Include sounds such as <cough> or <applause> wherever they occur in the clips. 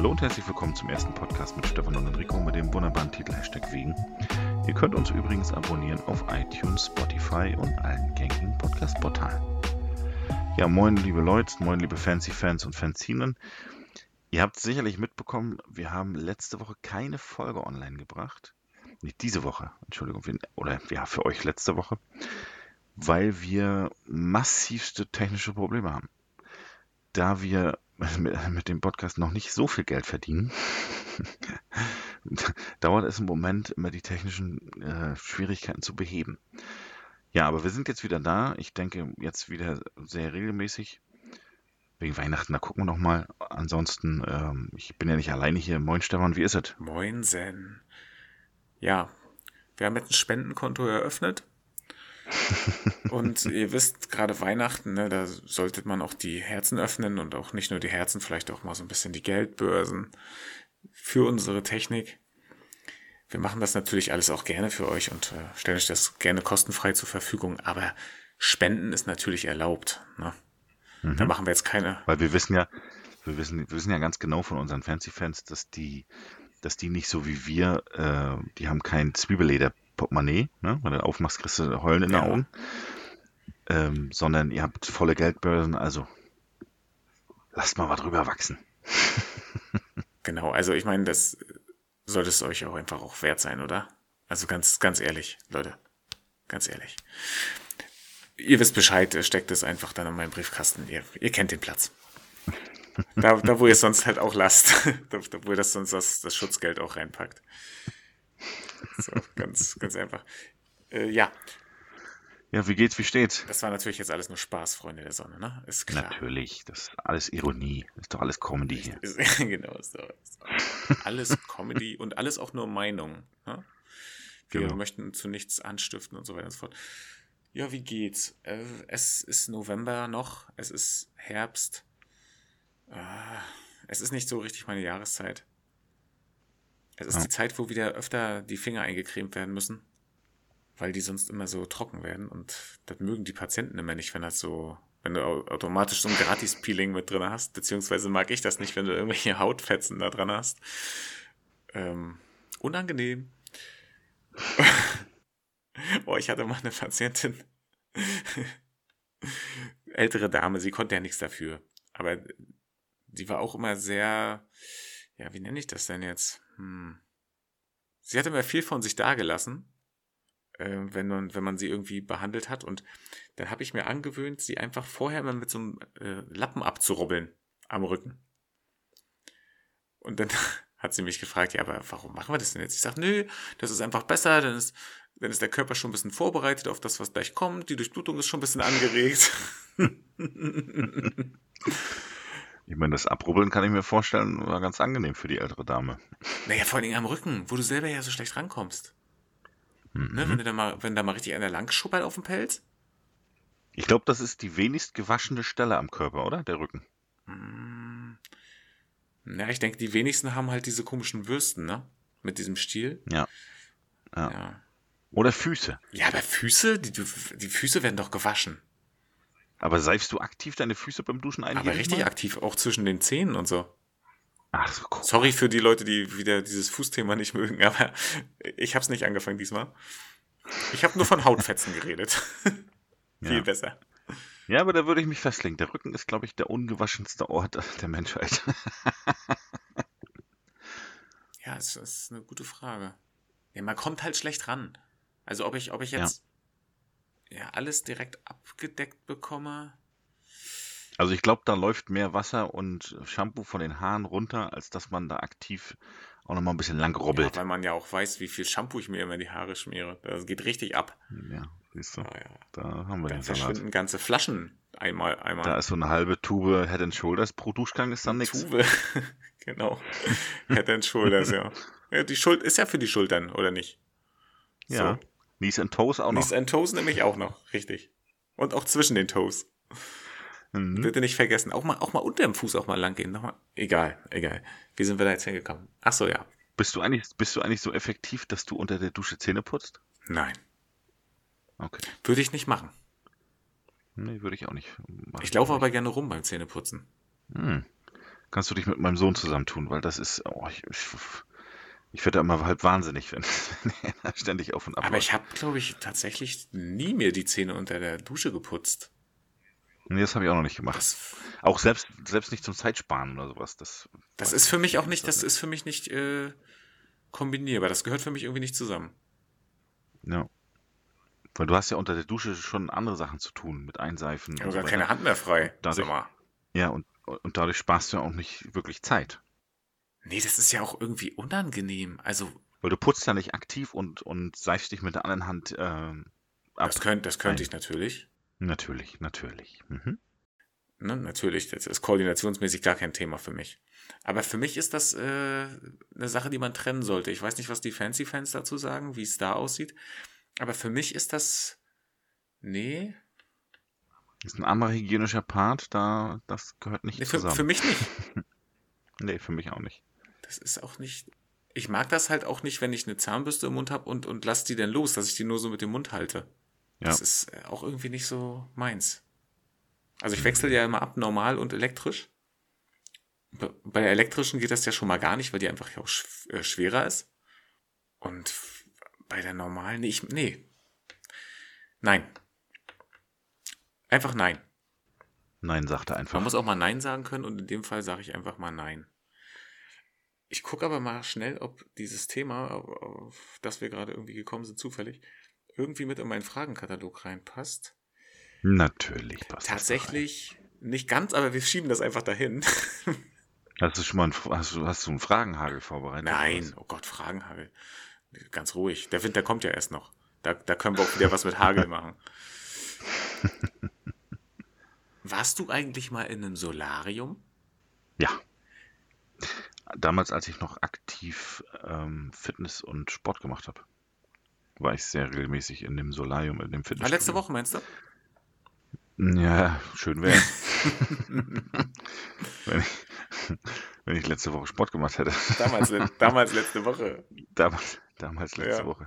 Hallo und herzlich willkommen zum ersten Podcast mit Stefan und Enrico mit dem wunderbaren Titel Hashtag Wegen. Ihr könnt uns übrigens abonnieren auf iTunes, Spotify und allen gängigen Podcast-Portalen. Ja, moin liebe Leute, moin liebe Fancy-Fans und Fanzinen. Ihr habt sicherlich mitbekommen, wir haben letzte Woche keine Folge online gebracht. Nicht diese Woche, Entschuldigung, oder ja, für euch letzte Woche, weil wir massivste technische Probleme haben. Da wir mit dem Podcast noch nicht so viel Geld verdienen, <laughs> dauert es im Moment immer die technischen äh, Schwierigkeiten zu beheben. Ja, aber wir sind jetzt wieder da. Ich denke jetzt wieder sehr regelmäßig. Wegen Weihnachten, da gucken wir noch mal. Ansonsten, ähm, ich bin ja nicht alleine hier. Moin Stefan, wie ist es? Moinsen. Ja, wir haben jetzt ein Spendenkonto eröffnet. Und ihr wisst, gerade Weihnachten, ne, da sollte man auch die Herzen öffnen und auch nicht nur die Herzen, vielleicht auch mal so ein bisschen die Geldbörsen für unsere Technik. Wir machen das natürlich alles auch gerne für euch und äh, stellen euch das gerne kostenfrei zur Verfügung, aber Spenden ist natürlich erlaubt. Ne? Mhm. Da machen wir jetzt keine. Weil wir wissen ja, wir wissen, wir wissen ja ganz genau von unseren Fancy-Fans, dass die, dass die nicht so wie wir, äh, die haben kein Zwiebelleder Portemonnaie, ne? wenn du aufmachst, kriegst du Heulen in ja. den Augen. Ähm, sondern ihr habt volle Geldbörsen, also lasst mal was drüber wachsen. <laughs> genau, also ich meine, das sollte es euch auch einfach auch wert sein, oder? Also ganz, ganz ehrlich, Leute. Ganz ehrlich. Ihr wisst Bescheid, steckt es einfach dann in meinen Briefkasten. Ihr, ihr kennt den Platz. Da, da, wo ihr es sonst halt auch lasst. <laughs> Da, da wo ihr das sonst das, das Schutzgeld auch reinpackt. <laughs> So, ganz, ganz einfach. Äh, ja. Ja, wie geht's, wie steht's? Das war natürlich jetzt alles nur Spaß, Freunde der Sonne, ne? Ist klar. Natürlich, das ist alles Ironie. Ist doch alles Comedy hier. Ist, <laughs> genau, ist doch alles Comedy und alles auch nur Meinung. Ne? Wir genau. möchten zu nichts anstiften und so weiter und so fort. Ja, wie geht's? Äh, es ist November noch, es ist Herbst. Äh, es ist nicht so richtig meine Jahreszeit. Es ist ja. die Zeit, wo wieder öfter die Finger eingecremt werden müssen, weil die sonst immer so trocken werden und das mögen die Patienten immer nicht, wenn das so, wenn du automatisch so ein Gratis-Peeling mit drin hast, beziehungsweise mag ich das nicht, wenn du irgendwelche Hautfetzen da dran hast. Ähm, unangenehm. <laughs> Boah, ich hatte mal eine Patientin, <laughs> ältere Dame, sie konnte ja nichts dafür, aber sie war auch immer sehr, ja, wie nenne ich das denn jetzt? Hm. Sie hat immer viel von sich dagelassen, äh, wenn, man, wenn man sie irgendwie behandelt hat. Und dann habe ich mir angewöhnt, sie einfach vorher mal mit so einem äh, Lappen abzurubbeln am Rücken. Und dann <laughs> hat sie mich gefragt, ja, aber warum machen wir das denn jetzt? Ich sage, nö, das ist einfach besser, dann ist, dann ist der Körper schon ein bisschen vorbereitet auf das, was gleich kommt. Die Durchblutung ist schon ein bisschen angeregt. <laughs> <laughs> Ich meine, das Abrubbeln kann ich mir vorstellen, war ganz angenehm für die ältere Dame. Naja, vor allem am Rücken, wo du selber ja so schlecht rankommst. Mhm. Ne, wenn, du da mal, wenn da mal richtig einer lang schuppert auf dem Pelz. Ich glaube, das ist die wenigst gewaschene Stelle am Körper, oder? Der Rücken. Hm. Ja, ich denke, die wenigsten haben halt diese komischen Würsten, ne? Mit diesem Stiel. Ja. ja. ja. Oder Füße. Ja, aber Füße, die, die Füße werden doch gewaschen. Aber seifst du aktiv deine Füße beim Duschen ein? Aber richtig mal? aktiv, auch zwischen den Zähnen und so. Ach, so cool. Sorry für die Leute, die wieder dieses Fußthema nicht mögen, <laughs> aber ich habe es nicht angefangen diesmal. Ich habe nur von Hautfetzen geredet. <laughs> Viel ja. besser. Ja, aber da würde ich mich festlegen. Der Rücken ist, glaube ich, der ungewaschenste Ort <laughs> der Menschheit. ja, das ist eine gute Frage. Ja, man kommt halt schlecht ran. Also ob ich, ob ich jetzt ja, alles direkt abgedeckt bekomme. Also ich glaube, da läuft mehr Wasser und Shampoo von den Haaren runter, als dass man da aktiv auch nochmal ein bisschen lang rubbelt. Ja, weil man ja auch weiß, wie viel Shampoo ich mir immer in die Haare schmiere. Das geht richtig ab. Ja, siehst du. Ah, ja. Da haben wir dann den Salat. verschwinden ganze Flaschen einmal, einmal. Da ist so eine halbe Tube Head and Shoulders pro Duschgang ist dann nichts. Tube, <laughs> genau. Head and Shoulders, ja. <laughs> ja. Die Schuld ist ja für die Schultern, oder nicht? Ja. So. Knees and Toes auch noch. Knees and Toes nämlich auch noch, richtig. Und auch zwischen den Toes. Mhm. Bitte nicht vergessen. Auch mal, auch mal unter dem Fuß auch mal lang gehen. Nochmal. Egal, egal. Wie sind wir da jetzt hingekommen? Ach so, ja. Bist du eigentlich, bist du eigentlich so effektiv, dass du unter der Dusche Zähne putzt? Nein. Okay. Würde ich nicht machen. Nee, würde ich auch nicht machen. Ich laufe aber gerne rum beim Zähneputzen. Hm. kannst du dich mit meinem Sohn zusammentun, weil das ist, oh, ich, ich, ich werde immer halb wahnsinnig, wenn, <laughs> wenn er ständig auf und ab. Aber ich habe, glaube ich, tatsächlich nie mir die Zähne unter der Dusche geputzt. Nee, das habe ich auch noch nicht gemacht. Das, auch selbst, selbst nicht zum Zeitsparen oder sowas. Das, das ist für mich auch nicht, das ist für mich nicht äh, kombinierbar. Das gehört für mich irgendwie nicht zusammen. Ja. Weil du hast ja unter der Dusche schon andere Sachen zu tun, mit Einseifen. Ja, und gar so keine Hand mehr frei. Dadurch, ja, und, und dadurch sparst du ja auch nicht wirklich Zeit. Nee, das ist ja auch irgendwie unangenehm. Also. Weil du putzt ja nicht aktiv und, und seifst dich mit der anderen Hand äh, ab. Das, könnt, das könnte ich natürlich. Natürlich, natürlich. Mhm. Ne, natürlich, das ist koordinationsmäßig gar kein Thema für mich. Aber für mich ist das äh, eine Sache, die man trennen sollte. Ich weiß nicht, was die Fancy-Fans dazu sagen, wie es da aussieht. Aber für mich ist das. Nee. Das ist ein anderer hygienischer Part, da das gehört nicht nee, für, zusammen. Für mich nicht. <laughs> nee, für mich auch nicht. Das ist auch nicht. Ich mag das halt auch nicht, wenn ich eine Zahnbürste im Mund habe und, und lass die dann los, dass ich die nur so mit dem Mund halte. Ja. Das ist äh, auch irgendwie nicht so meins. Also ich wechsle ja immer ab normal und elektrisch. Bei der elektrischen geht das ja schon mal gar nicht, weil die einfach auch äh, schwerer ist. Und bei der normalen, ich, nee. Nein. Einfach nein. Nein, sagt er einfach. Man muss auch mal Nein sagen können und in dem Fall sage ich einfach mal Nein. Ich gucke aber mal schnell, ob dieses Thema, auf das wir gerade irgendwie gekommen sind, zufällig, irgendwie mit in meinen Fragenkatalog reinpasst. Natürlich passt Tatsächlich nicht ganz, aber wir schieben das einfach dahin. <laughs> Hast du schon mal einen, hast du, hast du einen Fragenhagel vorbereitet? Nein, oh Gott, Fragenhagel. Ganz ruhig. Der Winter kommt ja erst noch. Da, da können wir auch wieder was mit Hagel <laughs> machen. Warst du eigentlich mal in einem Solarium? Ja. Damals, als ich noch aktiv ähm, Fitness und Sport gemacht habe, war ich sehr regelmäßig in dem Solarium, in dem Fitness. Ah, letzte Woche meinst du? Ja, schön wäre <laughs> wenn, ich, wenn ich letzte Woche Sport gemacht hätte. Damals, damals letzte Woche. Damals, damals letzte ja. Woche.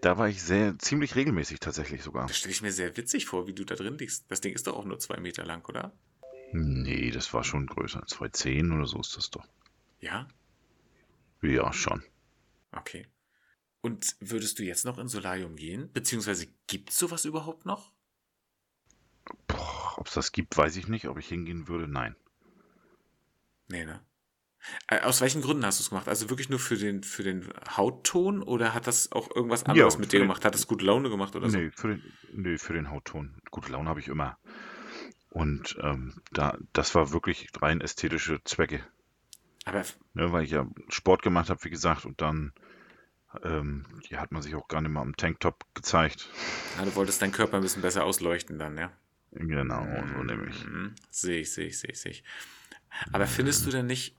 Da war ich sehr, ziemlich regelmäßig tatsächlich sogar. Das stelle ich mir sehr witzig vor, wie du da drin liegst. Das Ding ist doch auch nur zwei Meter lang, oder? Nee, das war schon größer. 2,10 oder so ist das doch. Ja? Ja, schon. Okay. Und würdest du jetzt noch in Solarium gehen? Beziehungsweise gibt es sowas überhaupt noch? Ob es das gibt, weiß ich nicht. Ob ich hingehen würde, nein. Nee, ne? Äh, aus welchen Gründen hast du es gemacht? Also wirklich nur für den, für den Hautton oder hat das auch irgendwas anderes ja, mit dir den, gemacht? Hat das gute Laune gemacht oder nee, so? Für den, nee, für den Hautton. Gute Laune habe ich immer. Und ähm, da, das war wirklich rein ästhetische Zwecke. Aber ne, weil ich ja Sport gemacht habe, wie gesagt, und dann ähm, hier hat man sich auch gar nicht mal im Tanktop gezeigt. Ja, du wolltest deinen Körper ein bisschen besser ausleuchten dann, ja? Genau, so nämlich. Mhm. Sehe ich, sehe ich, sehe ich, sehe ich. Aber findest du denn nicht,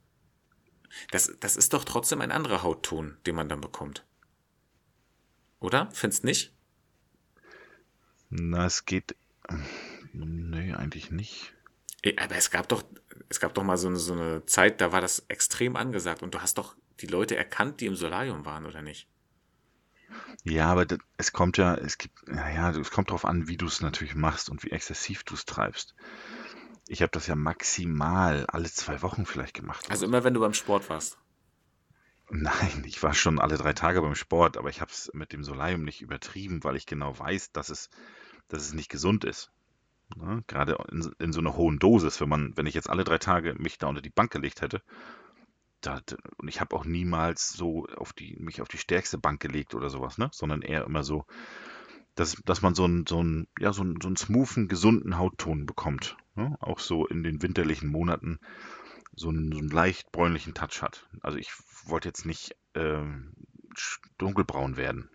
das, das ist doch trotzdem ein anderer Hautton, den man dann bekommt. Oder? Findest nicht? Na, es geht. Nee, eigentlich nicht. Aber es gab doch, es gab doch mal so eine, so eine Zeit, da war das extrem angesagt und du hast doch die Leute erkannt, die im Solarium waren, oder nicht? Ja, aber das, es kommt ja, es gibt, naja, es kommt darauf an, wie du es natürlich machst und wie exzessiv du es treibst. Ich habe das ja maximal alle zwei Wochen vielleicht gemacht. Also immer, wenn du beim Sport warst? Nein, ich war schon alle drei Tage beim Sport, aber ich habe es mit dem Solarium nicht übertrieben, weil ich genau weiß, dass es, dass es nicht gesund ist. Ne? Gerade in, in so einer hohen Dosis, wenn man, wenn ich jetzt alle drei Tage mich da unter die Bank gelegt hätte, da, und ich habe auch niemals so auf die, mich auf die stärkste Bank gelegt oder sowas, ne? Sondern eher immer so, dass, dass man so einen, so einen, ja, so einen, so einen smoothen, gesunden Hautton bekommt. Ne? Auch so in den winterlichen Monaten so einen, so einen leicht bräunlichen Touch hat. Also ich wollte jetzt nicht ähm, dunkelbraun werden.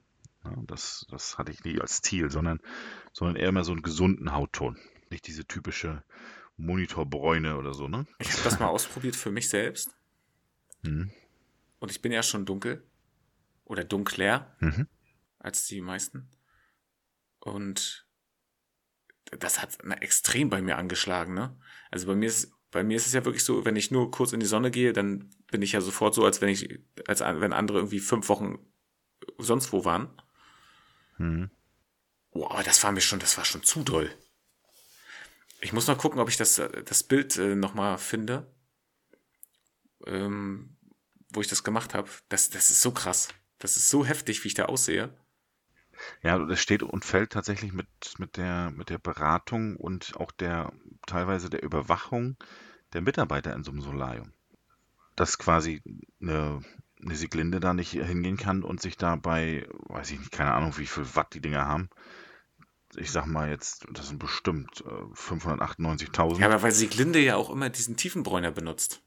Das, das hatte ich nie als Ziel, sondern, sondern eher immer so einen gesunden Hautton. Nicht diese typische Monitorbräune oder so, ne? Ich habe das mal ausprobiert für mich selbst. Mhm. Und ich bin ja schon dunkel oder dunkler mhm. als die meisten. Und das hat extrem bei mir angeschlagen, ne? Also bei mir ist bei mir ist es ja wirklich so, wenn ich nur kurz in die Sonne gehe, dann bin ich ja sofort so, als wenn ich, als wenn andere irgendwie fünf Wochen sonst wo waren. Mhm. Aber das war mir schon, das war schon zu doll. Ich muss mal gucken, ob ich das, das Bild äh, nochmal finde. ähm, wo ich das gemacht habe. Das, das ist so krass. Das ist so heftig, wie ich da aussehe. Ja, das steht und fällt tatsächlich mit, mit, der, mit der Beratung und auch der teilweise der Überwachung der Mitarbeiter in so einem Solarium. Dass quasi eine, eine Sieglinde da nicht hingehen kann und sich dabei, weiß ich nicht, keine Ahnung, wie viel Watt die Dinger haben. Ich sag mal jetzt, das sind bestimmt äh, 598.000. Ja, aber weil Sieglinde ja auch immer diesen Tiefenbräuner benutzt.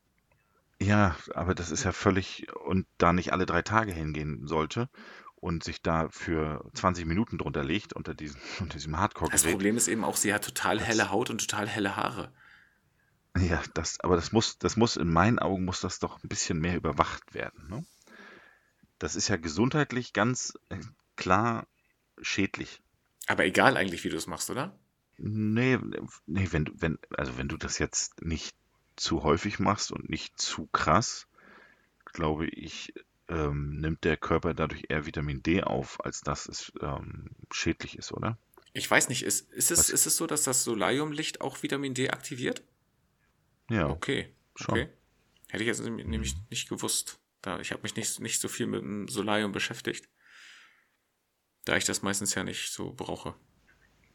Ja, aber das ist ja völlig und da nicht alle drei Tage hingehen sollte und sich da für 20 Minuten drunter legt unter diesem, <laughs> unter diesem hardcore Das Problem ist eben auch, sie hat total helle Haut und total helle Haare. Ja, das, aber das muss, das muss in meinen Augen muss das doch ein bisschen mehr überwacht werden. Ne? Das ist ja gesundheitlich ganz äh, klar schädlich. Aber egal eigentlich, wie du es machst, oder? Nee, nee, wenn, wenn, also wenn du das jetzt nicht zu häufig machst und nicht zu krass, glaube ich, ähm, nimmt der Körper dadurch eher Vitamin D auf, als dass es ähm, schädlich ist, oder? Ich weiß nicht, ist, ist, es, ist es so, dass das Solariumlicht auch Vitamin D aktiviert? Ja. Okay. Schon. Okay. Hätte ich jetzt nämlich mhm. nicht gewusst. Da, ich habe mich nicht, nicht so viel mit dem Solarium beschäftigt. Da ich das meistens ja nicht so brauche.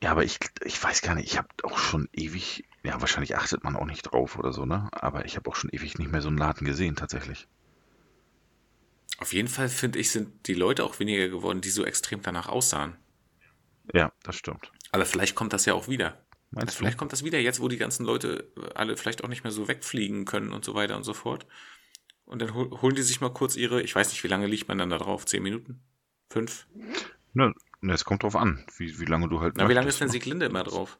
Ja, aber ich, ich weiß gar nicht, ich habe auch schon ewig, ja, wahrscheinlich achtet man auch nicht drauf oder so, ne? Aber ich habe auch schon ewig nicht mehr so einen Laden gesehen, tatsächlich. Auf jeden Fall, finde ich, sind die Leute auch weniger geworden, die so extrem danach aussahen. Ja, das stimmt. Aber vielleicht kommt das ja auch wieder. Meinst also vielleicht kommt das wieder jetzt, wo die ganzen Leute alle vielleicht auch nicht mehr so wegfliegen können und so weiter und so fort. Und dann holen die sich mal kurz ihre, ich weiß nicht, wie lange liegt man dann da drauf? Zehn Minuten? Fünf? Ne, ne es kommt drauf an, wie, wie lange du halt. Na, wie lange ist denn Sieglinde immer drauf?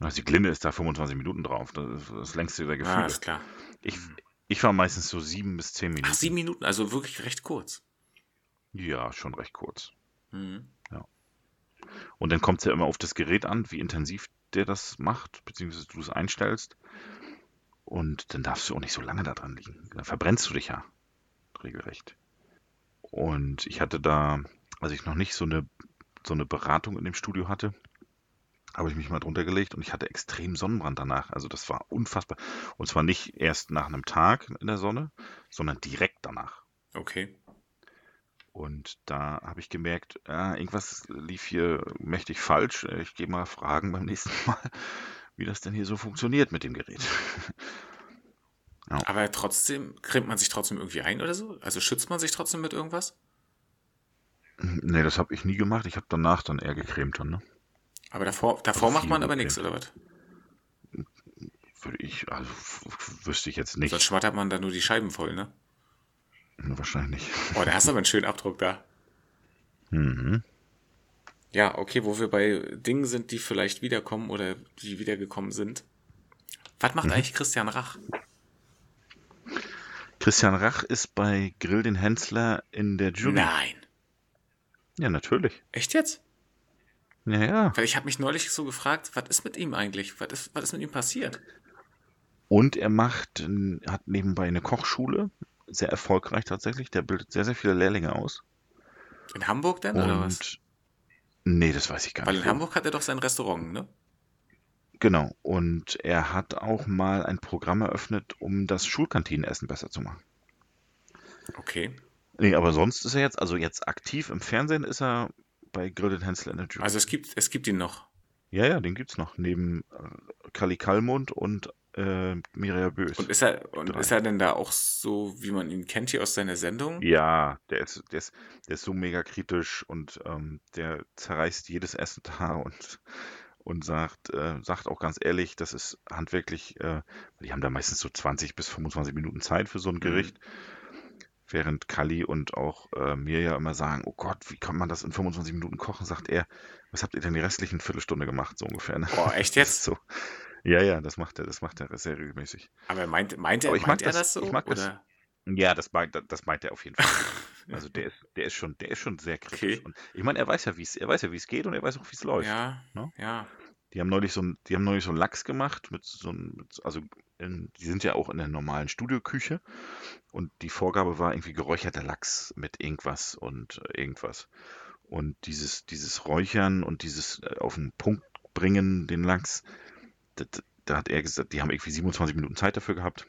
Na, Sieglinde ist da 25 Minuten drauf. Das ist das längste der Gefühle. Ah, ist klar. Ich, ich war meistens so sieben bis zehn Minuten. Ach, sieben Minuten, also wirklich recht kurz. Ja, schon recht kurz. Mhm. Und dann kommt es ja immer auf das Gerät an, wie intensiv der das macht, beziehungsweise du es einstellst. Und dann darfst du auch nicht so lange da dran liegen. Dann verbrennst du dich ja regelrecht. Und ich hatte da, als ich noch nicht so eine, so eine Beratung in dem Studio hatte, habe ich mich mal drunter gelegt und ich hatte extrem Sonnenbrand danach. Also das war unfassbar. Und zwar nicht erst nach einem Tag in der Sonne, sondern direkt danach. Okay. Und da habe ich gemerkt, äh, irgendwas lief hier mächtig falsch. Ich gehe mal fragen beim nächsten <laughs> Mal, wie das denn hier so funktioniert mit dem Gerät. <laughs> ja. Aber trotzdem, cremt man sich trotzdem irgendwie ein oder so? Also schützt man sich trotzdem mit irgendwas? Nee, das habe ich nie gemacht. Ich habe danach dann eher gecremt dann, ne? Aber davor, davor also macht man aber nichts, oder was? Würde ich, also wüsste ich jetzt nicht. Sonst schwattert man da nur die Scheiben voll, ne? Wahrscheinlich. Oh, da hast du aber einen schönen Abdruck da. Mhm. Ja, okay, wo wir bei Dingen sind, die vielleicht wiederkommen oder die wiedergekommen sind. Was macht mhm. eigentlich Christian Rach? Christian Rach ist bei Grill den Hensler in der Jury. Nein. Ja, natürlich. Echt jetzt? Ja, ja. Weil ich habe mich neulich so gefragt, was ist mit ihm eigentlich? Was ist, was ist mit ihm passiert? Und er macht, hat nebenbei eine Kochschule sehr erfolgreich tatsächlich. Der bildet sehr, sehr viele Lehrlinge aus. In Hamburg denn, Und, oder was? Nee, das weiß ich gar Weil nicht. Weil in Hamburg hat er doch sein Restaurant, ne? Genau. Und er hat auch mal ein Programm eröffnet, um das Schulkantinenessen besser zu machen. Okay. Nee, aber sonst ist er jetzt, also jetzt aktiv im Fernsehen ist er bei Grilled der Jury. Also es gibt, es gibt ihn noch. Ja, ja, den gibt's noch. Neben äh, Kali Kalmund und äh, Mireia Bös. Und ist er, und ist er denn da auch so, wie man ihn kennt hier aus seiner Sendung? Ja, der ist, der ist, der ist so mega kritisch und ähm, der zerreißt jedes Essen da <laughs> und, und sagt, äh, sagt auch ganz ehrlich, das ist handwerklich, äh, die haben da meistens so 20 bis 25 Minuten Zeit für so ein mhm. Gericht. Mhm. Während Kali und auch äh, mir ja immer sagen, oh Gott, wie kann man das in 25 Minuten kochen, sagt er, was habt ihr denn die restlichen Viertelstunde gemacht, so ungefähr. Ne? Boah, echt <laughs> jetzt? so. Ja, ja, das macht er, das macht er sehr regelmäßig. Aber meint, meint, er, Aber meint er das, das so? Ich mag oder? Das, ja, das meint, das meint er auf jeden Fall. <laughs> also der ist, der ist schon, der ist schon sehr kritisch. Okay. Und ich meine, er weiß ja, wie es, er weiß ja, wie es geht und er weiß auch, wie es läuft. Ja, ne? ja. Die haben neulich so ein, die haben neulich so einen Lachs gemacht mit so einem, also in, die sind ja auch in der normalen Studioküche und die Vorgabe war irgendwie geräucherter Lachs mit irgendwas und irgendwas. Und dieses, dieses Räuchern und dieses äh, auf den Punkt bringen, den Lachs, da hat er gesagt, die haben irgendwie 27 Minuten Zeit dafür gehabt.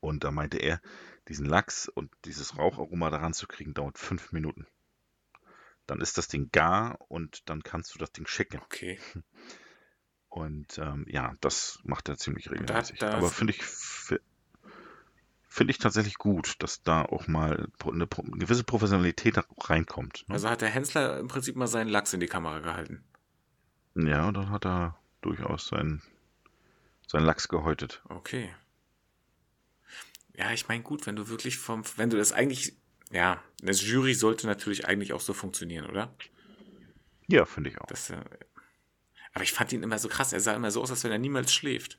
Und da meinte er, diesen Lachs und dieses Raucharoma daran zu kriegen, dauert fünf Minuten. Dann ist das Ding gar und dann kannst du das Ding schicken. Okay. <laughs> Und ähm, ja, das macht er ziemlich Und regelmäßig. da Aber finde ich, fi- finde ich tatsächlich gut, dass da auch mal eine, eine gewisse Professionalität reinkommt. Ne? also hat der Hensler im Prinzip mal seinen Lachs in die Kamera gehalten. Ja, dann hat er durchaus seinen, seinen Lachs gehäutet. Okay. Ja, ich meine, gut, wenn du wirklich vom, wenn du das eigentlich, ja, das Jury sollte natürlich eigentlich auch so funktionieren, oder? Ja, finde ich auch. Das, äh, aber ich fand ihn immer so krass. Er sah immer so aus, als wenn er niemals schläft.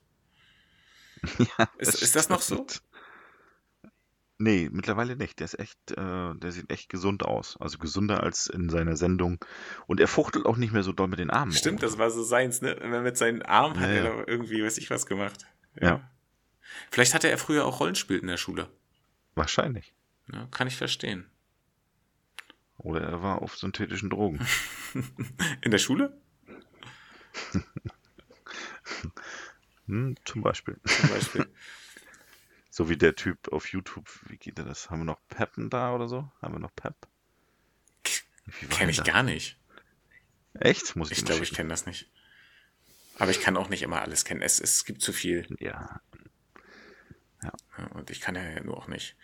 <laughs> Ja, Ist, ist das noch so? Nee, mittlerweile nicht. Der ist echt, äh, der sieht echt gesund aus. Also gesünder als in seiner Sendung. Und er fuchtelt auch nicht mehr so doll mit den Armen. Stimmt, rum. das war so seins, ne? Wenn er mit seinen Armen hat Ja, er ja. da irgendwie, weiß ich was gemacht. Ja. Vielleicht hatte er früher auch Rollenspiel in der Schule. Wahrscheinlich. Ja, kann ich verstehen. Oder er war auf synthetischen Drogen. <laughs> In der Schule? <laughs> Hm, zum Beispiel. Zum Beispiel. <laughs> So wie der Typ auf YouTube. Wie geht der das? Haben wir noch Peppen da oder so? Haben wir noch Pep? Kenne ich denn das? gar nicht. Echt? Muss ich, Ich glaube, ich kenne das nicht. Aber ich kann auch nicht immer alles kennen. Es, es gibt zu viel. Ja. Ja, und ich kann ja nur auch nicht.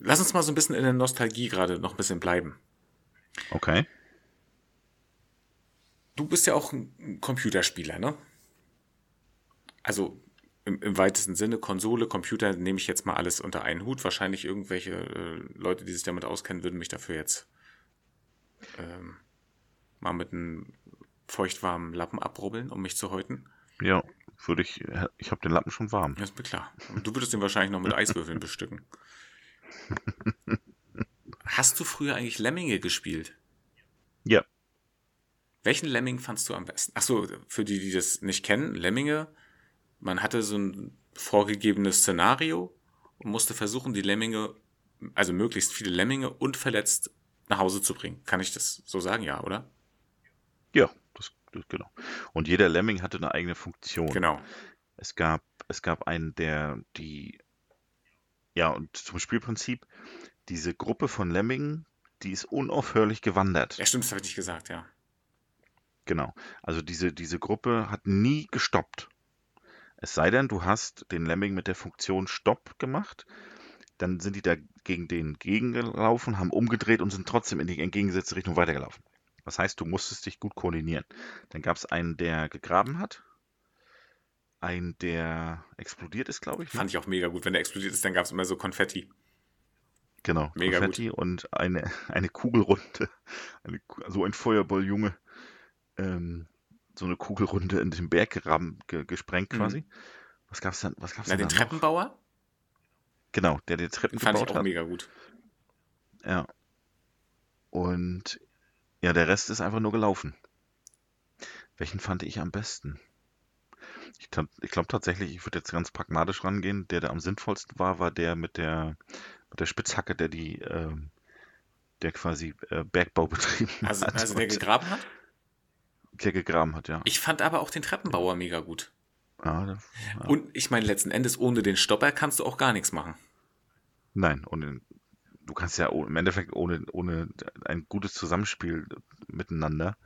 Lass uns mal so ein bisschen in der Nostalgie gerade noch ein bisschen bleiben. Okay. Du bist ja auch ein Computerspieler, ne? Also im, im weitesten Sinne, Konsole, Computer nehme ich jetzt mal alles unter einen Hut. Wahrscheinlich irgendwelche äh, Leute, die sich damit auskennen, würden mich dafür jetzt ähm, mal mit einem feuchtwarmen Lappen abrubbeln, um mich zu häuten. Ja, würde ich. Ich habe den Lappen schon warm. Das ist mir klar. Und du würdest den wahrscheinlich noch mit <laughs> Eiswürfeln bestücken. Hast du früher eigentlich Lemminge gespielt? Ja. Welchen Lemming fandst du am besten? Achso, für die, die das nicht kennen, Lemminge, man hatte so ein vorgegebenes Szenario und musste versuchen, die Lemminge, also möglichst viele Lemminge unverletzt nach Hause zu bringen. Kann ich das so sagen, ja, oder? Ja, das, das genau. Und jeder Lemming hatte eine eigene Funktion. Genau. Es gab, es gab einen, der die, ja, und zum Spielprinzip, diese Gruppe von Lemmingen, die ist unaufhörlich gewandert. Ja, stimmt, das habe ich nicht gesagt, ja. Genau. Also diese, diese Gruppe hat nie gestoppt. Es sei denn, du hast den Lemming mit der Funktion Stopp gemacht, dann sind die da gegen den gegengelaufen, haben umgedreht und sind trotzdem in die entgegengesetzte Richtung weitergelaufen. Das heißt, du musstest dich gut koordinieren. Dann gab es einen, der gegraben hat, einen, der explodiert ist, glaube ich. Ne? Fand ich auch mega gut. Wenn der explodiert ist, dann gab es immer so Konfetti. Genau, Mega Konfetti und eine, eine Kugelrunde, eine, so ein Feuerball-Junge, ähm, so eine Kugelrunde in den Berg geram, ge, gesprengt Mhm. quasi. Was gab's dann? Was gab's Na, den da noch? Treppenbauer, Genau, der die Treppen den fand ich gebaut auch hat. mega gut. Ja. Und ja, der Rest ist einfach nur gelaufen. Welchen fand ich am besten? Ich, ich glaube tatsächlich, ich würde jetzt ganz pragmatisch rangehen. Der, der am sinnvollsten war, war der mit der, mit der Spitzhacke, der die, ähm, der quasi äh, Bergbau <laughs> betrieben Also, hat. also der gegraben hat? Der gegraben hat, ja. Ich fand aber auch den Treppenbauer mega gut. ja, der, ja. Und ich meine, letzten Endes, ohne den Stopper kannst du auch gar nichts machen. Nein, und in, du kannst ja im Endeffekt ohne, ohne ein gutes Zusammenspiel miteinander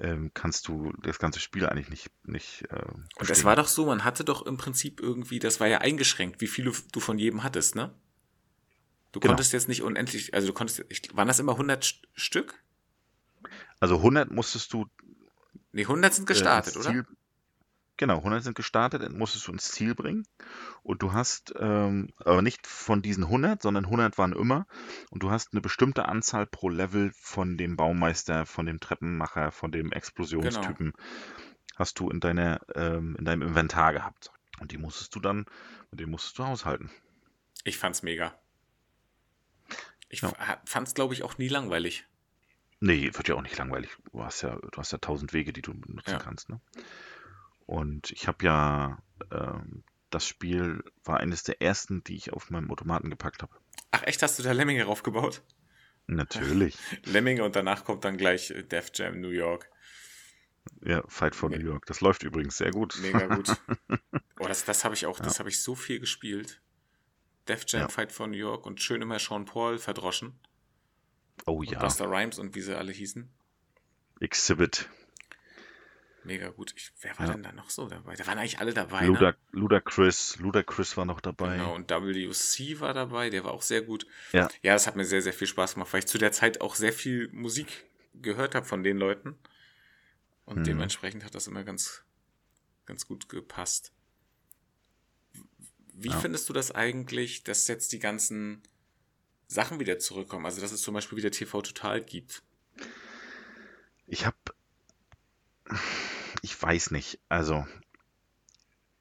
ähm, kannst du das ganze Spiel eigentlich nicht, nicht äh, Und es war doch so, man hatte doch im Prinzip irgendwie, das war ja eingeschränkt, wie viele du von jedem hattest, ne? Du Genau. konntest jetzt nicht unendlich, also du konntest, waren das immer 100 St- Stück? Also 100 musstest du Nee, 100 sind äh, gestartet, oder? Ziel, genau, 100 sind gestartet, musstest du ins Ziel bringen und du hast ähm, aber nicht von diesen 100, sondern 100 waren immer und du hast eine bestimmte Anzahl pro Level von dem Baumeister, von dem Treppenmacher, von dem Genau. Explosionstypen hast du in deiner ähm, in deinem Inventar gehabt und die musstest du dann mit denen musstest du haushalten. Ich fand's mega. Ich ja. fand's, glaube ich, auch nie langweilig. Nee, wird ja auch nicht langweilig. Du hast ja, du hast ja tausend Wege, die du benutzen Ja. kannst. Ne? Und ich habe ja, ähm, das Spiel war eines der ersten, die ich auf meinem Automaten gepackt habe. Ach, echt, hast du da Lemminge raufgebaut? Natürlich. <laughs> Lemminge und danach kommt dann gleich äh, Def Jam New York. Ja, Fight for Me- New York. Das läuft übrigens sehr gut. Mega gut. <laughs> Oh, das, das habe ich auch, das habe ich so viel gespielt. Def Jam ja. Fight for New York und schön immer Sean Paul verdroschen. Oh ja. Buster Rhymes und wie sie alle hießen. Exhibit. Mega gut. Ich, wer war ja. denn da noch so dabei? Da waren eigentlich alle dabei. Luda, ne? Ludacris, Ludacris war noch dabei. Genau, und WC war dabei, der war auch sehr gut. Ja. Ja, das hat mir sehr, sehr viel Spaß gemacht, weil ich zu der Zeit auch sehr viel Musik gehört habe von den Leuten. Und mhm. dementsprechend hat das immer ganz, ganz gut gepasst. Wie ja. findest du das eigentlich, dass jetzt die ganzen Sachen wieder zurückkommen? Also, dass es zum Beispiel wieder TV Total gibt? Ich habe ich weiß nicht. Also,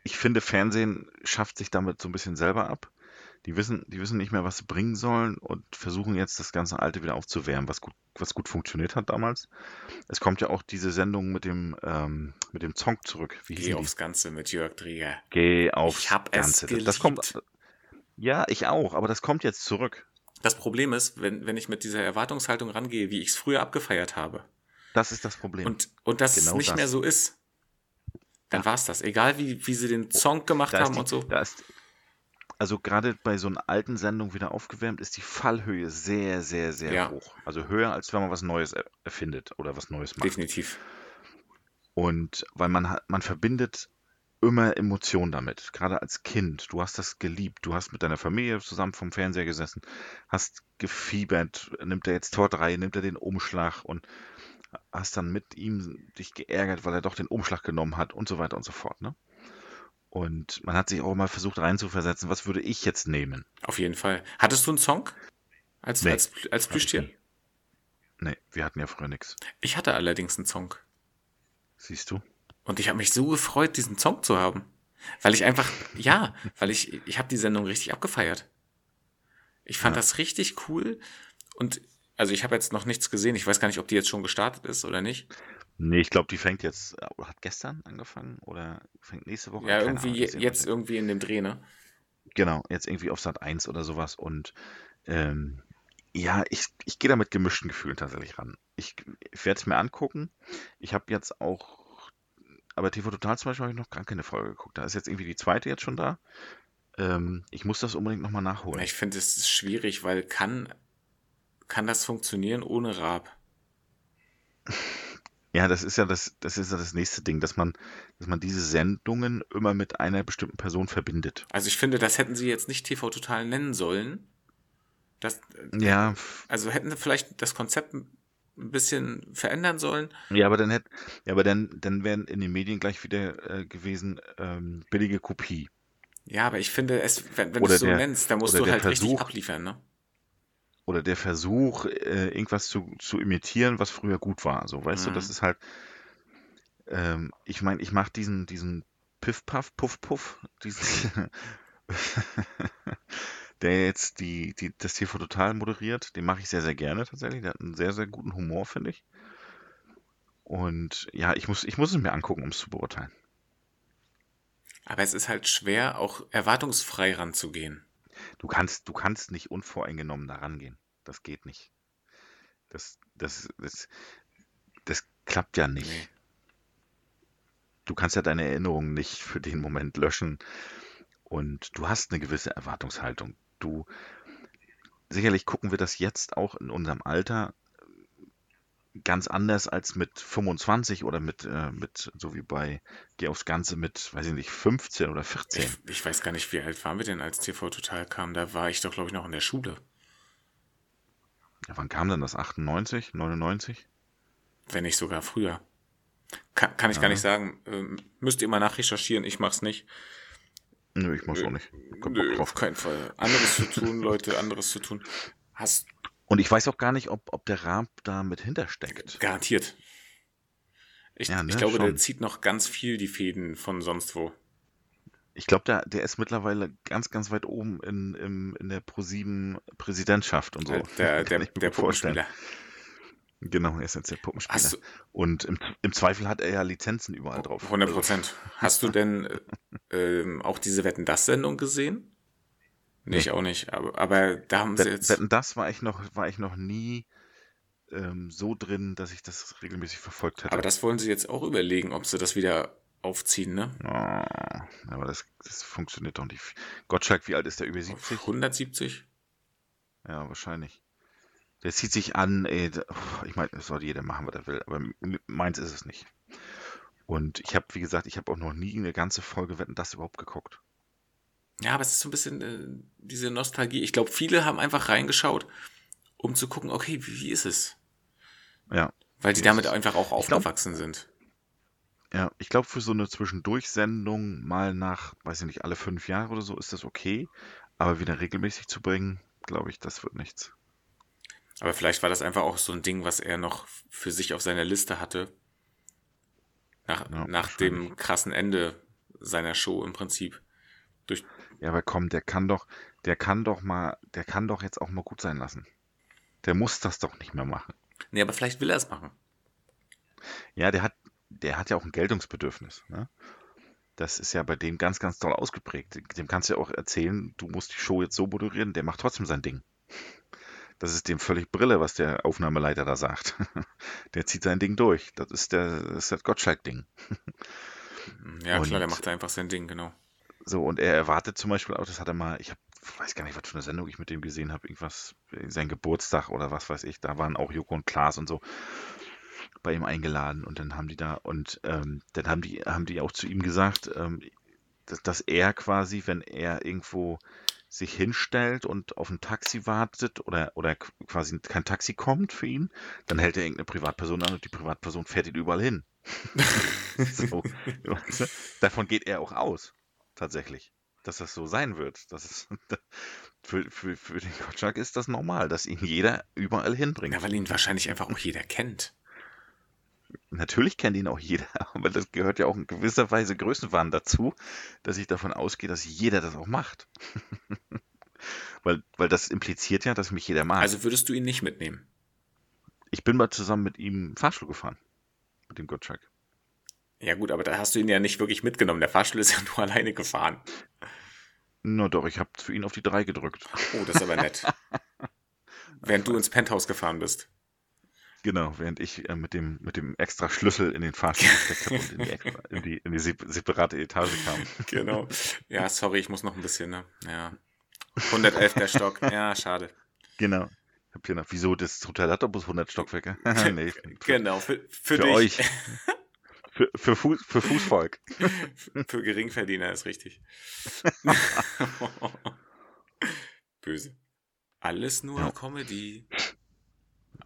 ich finde, Fernsehen schafft sich damit so ein bisschen selber ab. Die wissen, die wissen nicht mehr, was sie bringen sollen und versuchen jetzt das ganze Alte wieder aufzuwärmen, was gut, was gut funktioniert hat damals. Es kommt ja auch diese Sendung mit dem, ähm, mit dem Song zurück. Wie Geh aufs Ganze mit Jörg Drieger. Geh aufs ich hab Ganze. Es das kommt. Ja, ich auch, aber das kommt jetzt zurück. Das Problem ist, wenn, wenn ich mit dieser Erwartungshaltung rangehe, wie ich es früher abgefeiert habe, das ist das Problem. Und, und dass genau es nicht das. mehr so ist. Dann ja. war es das. Egal wie, wie sie den Song gemacht haben die, und so. Da ist, also gerade bei so einer alten Sendung wieder aufgewärmt, ist die Fallhöhe sehr, sehr, sehr ja. hoch. Also höher, als wenn man was Neues erfindet oder was Neues macht. Definitiv. Und weil man man verbindet immer Emotionen damit, gerade als Kind. Du hast das geliebt, du hast mit deiner Familie zusammen vom Fernseher gesessen, hast gefiebert, nimmt er jetzt Tor 3, nimmt er den Umschlag und hast dann mit ihm dich geärgert, weil er doch den Umschlag genommen hat und so weiter und so fort. Ne? Und man hat sich auch mal versucht reinzuversetzen, was würde ich jetzt nehmen? Auf jeden Fall. Hattest du einen Song als, nee, als, als Plüschtier? Nee, wir hatten ja früher nichts. Ich hatte allerdings einen Song. Siehst du? Und ich habe mich so gefreut, diesen Song zu haben. Weil ich einfach, ja, weil ich, ich habe die Sendung richtig abgefeiert. Ich fand ja. das richtig cool und also ich habe jetzt noch nichts gesehen. Ich weiß gar nicht, ob die jetzt schon gestartet ist oder nicht. Nee, ich glaube, die fängt jetzt, hat gestern angefangen oder fängt nächste Woche ja, an. Ja, irgendwie Ahnung, jetzt irgendwie in dem Dreh, ne? Genau, jetzt irgendwie auf Sat 1 oder sowas. Und ähm, ja, ich, ich gehe da mit gemischten Gefühlen tatsächlich ran. Ich, ich werde es mir angucken. Ich habe jetzt auch, aber TV Total zum Beispiel habe ich noch gar keine Folge geguckt. Da ist jetzt irgendwie die zweite jetzt schon da. Ähm, ich muss das unbedingt nochmal nachholen. Ich finde es schwierig, weil kann kann das funktionieren ohne Raab? <laughs> Ja, das ist ja das, das ist ja das nächste Ding, dass man, dass man diese Sendungen immer mit einer bestimmten Person verbindet. Also ich finde, das hätten sie jetzt nicht TV Total nennen sollen. Das, ja. Also hätten sie vielleicht das Konzept ein bisschen verändern sollen. Ja, aber dann hätte, ja, aber dann, dann wären in den Medien gleich wieder äh, gewesen ähm, billige Kopie. Ja, aber ich finde, es, wenn, wenn du es so der, nennst, dann musst du halt Versuch, richtig abliefern, ne? oder der Versuch, äh, irgendwas zu, zu imitieren, was früher gut war. So, weißt mhm. du, das ist halt. Ähm, ich meine, ich mache diesen, diesen Piff-Puff, Puff-Puff, diesen. <laughs> <laughs> der jetzt die, die, das TV Total moderiert, den mache ich sehr, sehr gerne tatsächlich. Der hat einen sehr, sehr guten Humor, finde ich. Und ja, ich muss, ich muss es mir angucken, um es zu beurteilen. Aber es ist halt schwer, auch erwartungsfrei ranzugehen. Du kannst, du kannst nicht unvoreingenommen da rangehen. Das geht nicht. Das, das, das, das klappt ja nicht. Du kannst ja deine Erinnerungen nicht für den Moment löschen. Und du hast eine gewisse Erwartungshaltung. Du, sicherlich gucken wir das jetzt auch in unserem Alter ganz anders als mit 25 oder mit, äh, mit so wie bei Geh aufs Ganze mit, weiß ich nicht, 15 oder 14. Ich, ich, weiß gar nicht, wie alt waren wir denn, als TV Total kam. Da war ich doch, glaube ich, noch in der Schule. Ja, wann kam denn das? 98, 99? Wenn nicht sogar früher. Kann, kann ich ja. gar nicht sagen. Ähm, müsst ihr mal nachrecherchieren, ich mach's nicht. Nö, ich mach's Nö, auch nicht. Nö, auf keinen Fall. Anderes zu tun, Leute, anderes zu tun. Hast, und ich weiß auch gar nicht, ob, ob der Raab da mit hintersteckt. Garantiert. Ich, ja, ne, ich glaube, schon. der zieht noch ganz viel die Fäden von sonst wo. Ich glaube, der, der ist mittlerweile ganz, ganz weit oben in, in, in der ProSieben-Präsidentschaft und so. Der, <laughs> der, der Puppenspieler. Genau, er ist jetzt der Puppenspieler. Du, und im, im, Zweifel hat er ja Lizenzen überall drauf. 100 Prozent. Hast du denn äh, äh, auch diese Wetten-Das-Sendung gesehen? Nee, ich auch nicht. Aber, aber da haben sie jetzt. Wetten, das war ich noch, war ich noch nie ähm, so drin, dass ich das regelmäßig verfolgt hätte. Aber das wollen sie jetzt auch überlegen, ob sie das wieder aufziehen, ne? Oh, aber das, das funktioniert doch nicht. Gottschalk, wie alt ist der? Über 70? 170? Ja, wahrscheinlich. Der zieht sich an, ey, ich meine, das soll jeder machen, was er will, aber meins ist es nicht. Und ich habe, wie gesagt, ich habe auch noch nie eine ganze Folge Wetten das überhaupt geguckt. Ja, aber es ist so ein bisschen äh, diese Nostalgie. Ich glaube, viele haben einfach reingeschaut, um zu gucken, okay, wie, wie ist es? Ja. Weil die damit einfach auch aufgewachsen glaub, sind. Ja, ich glaube, für so eine Zwischendurchsendung mal nach, weiß ich nicht, alle fünf Jahre oder so ist das okay. Aber wieder regelmäßig zu bringen, glaube ich, das wird nichts. Aber vielleicht war das einfach auch so ein Ding, was er noch für sich auf seiner Liste hatte. Nach, ja, nach dem krassen Ende seiner Show im Prinzip. Durch ja, aber komm, der kann doch, der kann doch mal, der kann doch jetzt auch mal gut sein lassen. Der muss das doch nicht mehr machen. Nee, aber vielleicht will er es machen. Ja, der hat, der hat ja auch ein Geltungsbedürfnis. Ne? Das ist ja bei dem ganz, ganz toll ausgeprägt. Dem kannst du ja auch erzählen, du musst die Show jetzt so moderieren, der macht trotzdem sein Ding. Das ist dem völlig Brille, was der Aufnahmeleiter da sagt. <laughs> Der zieht sein Ding durch. Das ist, der, das, das Gottschalk-Ding. <laughs> Ja, und, klar, der macht einfach sein Ding, genau. So, und er erwartet zum Beispiel auch, das hat er mal, ich hab, weiß gar nicht, was für eine Sendung ich mit dem gesehen habe, irgendwas, sein Geburtstag oder was weiß ich, da waren auch Joko und Klaas und so bei ihm eingeladen und dann haben die da und ähm, dann haben die, haben die auch zu ihm gesagt, ähm, dass, dass er quasi, wenn er irgendwo sich hinstellt und auf ein Taxi wartet oder, oder quasi kein Taxi kommt für ihn, dann hält er irgendeine Privatperson an und die Privatperson fährt ihn überall hin. <laughs> so. Davon geht er auch aus, tatsächlich, dass das so sein wird. Das ist, <laughs> für, für, für den Gottschalk ist das normal, dass ihn jeder überall hinbringt. Ja, weil ihn wahrscheinlich einfach auch jeder kennt. Natürlich kennt ihn auch jeder, <laughs> aber das gehört ja auch in gewisser Weise Größenwahn dazu, dass ich davon ausgehe, dass jeder das auch macht. <laughs> weil, weil das impliziert ja, dass mich jeder mag. Also würdest du ihn nicht mitnehmen? Ich bin mal zusammen mit ihm Fahrstuhl gefahren. Mit dem Gottschalk. Ja gut, aber da hast du ihn ja nicht wirklich mitgenommen. Der Fahrstuhl ist ja nur <laughs> alleine gefahren. Na doch, ich habe für ihn auf die drei gedrückt. Oh, das ist aber nett. Während du ins Penthouse gefahren bist. Genau, während ich äh, mit, dem, mit dem extra Schlüssel in den Fahrstuhl gesteckt habe und in die, <laughs> extra, in, die, in die separate Etage kam. Genau. Ja, <laughs> sorry, ich muss noch ein bisschen, ne? Ja. 111 der <laughs> Stock. Ja, schade. Genau. Ich hab hier noch, wieso, das Hotel hat doch bloß 100 Stockwerke. nee, für, genau, für, für, für euch. für, für, Fuß, für Fußvolk. für Geringverdiener ist richtig. Böse. Alles nur ja. Comedy.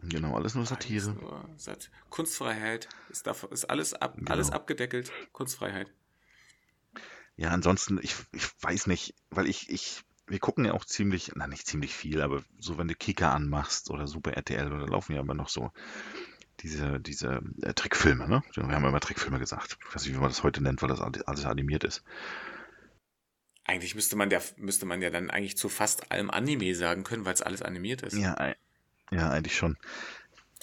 Genau, alles nur Satire. Alles nur Sat Kunstfreiheit ist, davon, ist alles, ab, genau. alles abgedeckelt. Kunstfreiheit. Ja, ansonsten, ich, ich weiß nicht, weil ich, ich, wir gucken ja auch ziemlich, na nicht ziemlich viel, aber so wenn du Kika anmachst oder Super RTL oder laufen ja immer noch so diese, diese äh, Trickfilme, ne? Wir haben immer Trickfilme gesagt. Ich weiß nicht, wie man das heute nennt, weil das alles animiert ist. Eigentlich müsste man ja, müsste man ja dann eigentlich zu fast allem Anime sagen können, weil es alles animiert ist. Ja, ja, eigentlich schon.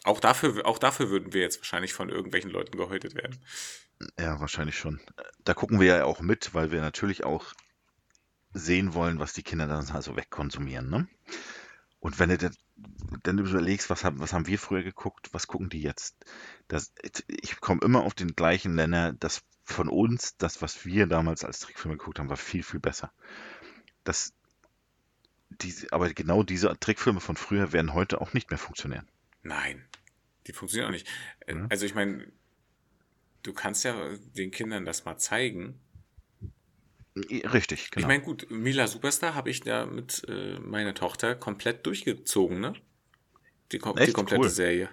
Auch dafür, auch dafür würden wir jetzt wahrscheinlich von irgendwelchen Leuten gehäutet werden. Ja, wahrscheinlich schon. Da gucken wir ja auch mit, weil wir natürlich auch sehen wollen, was die Kinder dann also wegkonsumieren. Ne? Und wenn du dann überlegst, was haben, was haben wir früher geguckt, was gucken die jetzt? Das, ich komme immer auf den gleichen Nenner, dass von uns, das, was wir damals als Trickfilme geguckt haben, war viel, viel besser. Das, diese, aber genau diese Trickfilme von früher werden heute auch nicht mehr funktionieren. Nein, die funktionieren auch nicht. Äh, ja. Also ich meine, du kannst ja den Kindern das mal zeigen. Richtig, genau. Ich meine, gut, Mila Superstar habe ich da mit äh, meiner Tochter komplett durchgezogen, ne? Die, die komplette cool. Serie.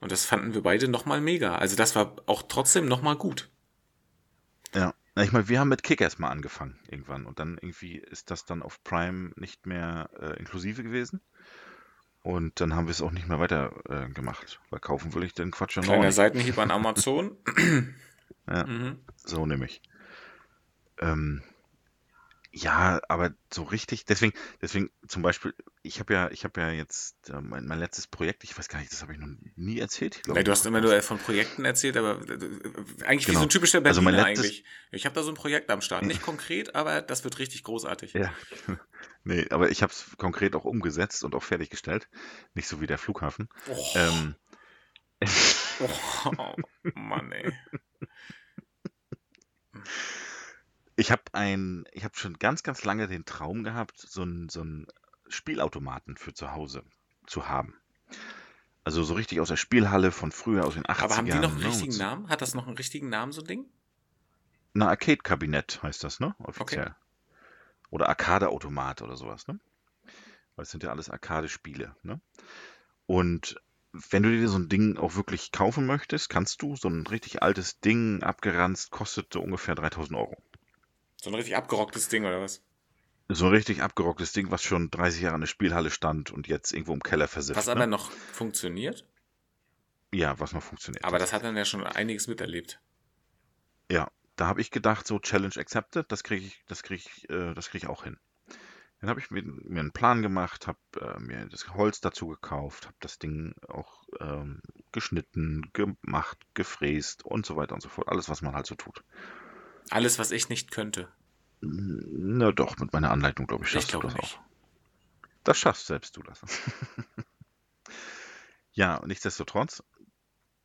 Und das fanden wir beide nochmal mega. Also das war auch trotzdem nochmal gut. Ja. Na, ich meine, wir haben mit Kickers mal angefangen irgendwann und dann irgendwie ist das dann auf Prime nicht mehr äh, inklusive gewesen. Und dann haben wir es auch nicht mehr weiter äh, gemacht, weil kaufen will ich den Quatsch ja noch Kleiner Seitenhieb an <laughs> Amazon. ja, mhm. so nämlich. Ähm, ja, aber so richtig, deswegen, deswegen zum Beispiel, ich habe ja, ich habe ja jetzt äh, mein, mein letztes Projekt, ich weiß gar nicht, das habe ich noch nie erzählt. Ich nee, du hast immer nur von Projekten erzählt, aber äh, eigentlich genau. wie so genau. ein typischer Berliner also mein letztes, eigentlich. Ich habe da so ein Projekt am Start, nicht konkret, aber das wird richtig großartig. Ja, nee, aber ich habe es konkret auch umgesetzt und auch fertiggestellt, nicht so wie der Flughafen. Oh, ähm, oh Mann, ey. <laughs> Ich habe ein, ich habe schon ganz, ganz lange den Traum gehabt, so einen so einen Spielautomaten für zu Hause zu haben. Also so richtig aus der Spielhalle von früher, aus den 80ern. Aber haben die noch einen ne, richtigen. Namen? Hat das noch einen richtigen Namen, so ein Ding? Na, Arcade-Kabinett heißt das, ne? Offiziell. Oder Arcade-Automat oder sowas, ne? Weil es sind ja alles Arcade-Spiele, ne? Und wenn du dir so ein Ding auch wirklich kaufen möchtest, kannst du so ein richtig altes Ding, abgeranzt, kostet so ungefähr 3000 Euro. So ein richtig abgerocktes Ding oder was? So ein richtig abgerocktes Ding, was schon 30 Jahre in der Spielhalle stand und jetzt irgendwo im Keller versifft. Was ne? aber noch funktioniert. Ja, was noch funktioniert. Aber das hat dann ja schon einiges miterlebt. Ja, da habe ich gedacht, so Challenge accepted, das kriege ich, das kriege ich, äh, das kriege ich auch hin. Dann habe ich mir, mir einen Plan gemacht, habe äh, mir das Holz dazu gekauft, habe das Ding auch ähm, geschnitten, gemacht, gefräst und so weiter und so fort. Alles, was man halt so tut. Alles, was ich nicht könnte. Na doch, mit meiner Anleitung, glaube ich, Ich schaffst du das nicht. auch. Das schaffst selbst du das. <laughs> ja, und nichtsdestotrotz,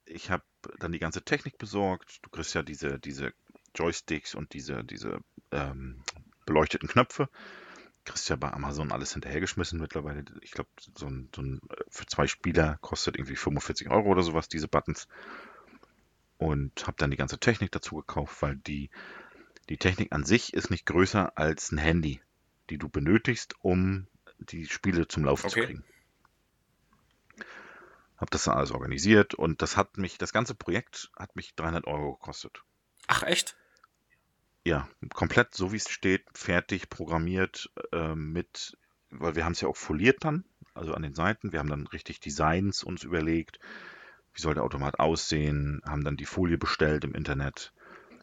ich habe dann die ganze Technik besorgt. Du kriegst ja diese, diese Joysticks und diese, diese ähm, beleuchteten Knöpfe. Kriegst ja bei Amazon alles hinterhergeschmissen mittlerweile. Ich glaube, so ein, so ein äh, für zwei Spieler kostet irgendwie 45 Euro oder sowas, diese Buttons. Und habe dann die ganze Technik dazu gekauft, weil die, die Technik an sich ist nicht größer als ein Handy, die du benötigst, um die Spiele zum Laufen zu Okay. kriegen. Habe das dann alles organisiert und das hat mich, das ganze Projekt hat mich 300 Euro gekostet. Ach, echt? Ja, komplett so wie es steht, fertig, programmiert, äh, mit, weil wir haben es ja auch foliert dann, also an den Seiten. Wir haben dann richtig Designs uns überlegt, wie soll der Automat aussehen, haben dann die Folie bestellt im Internet,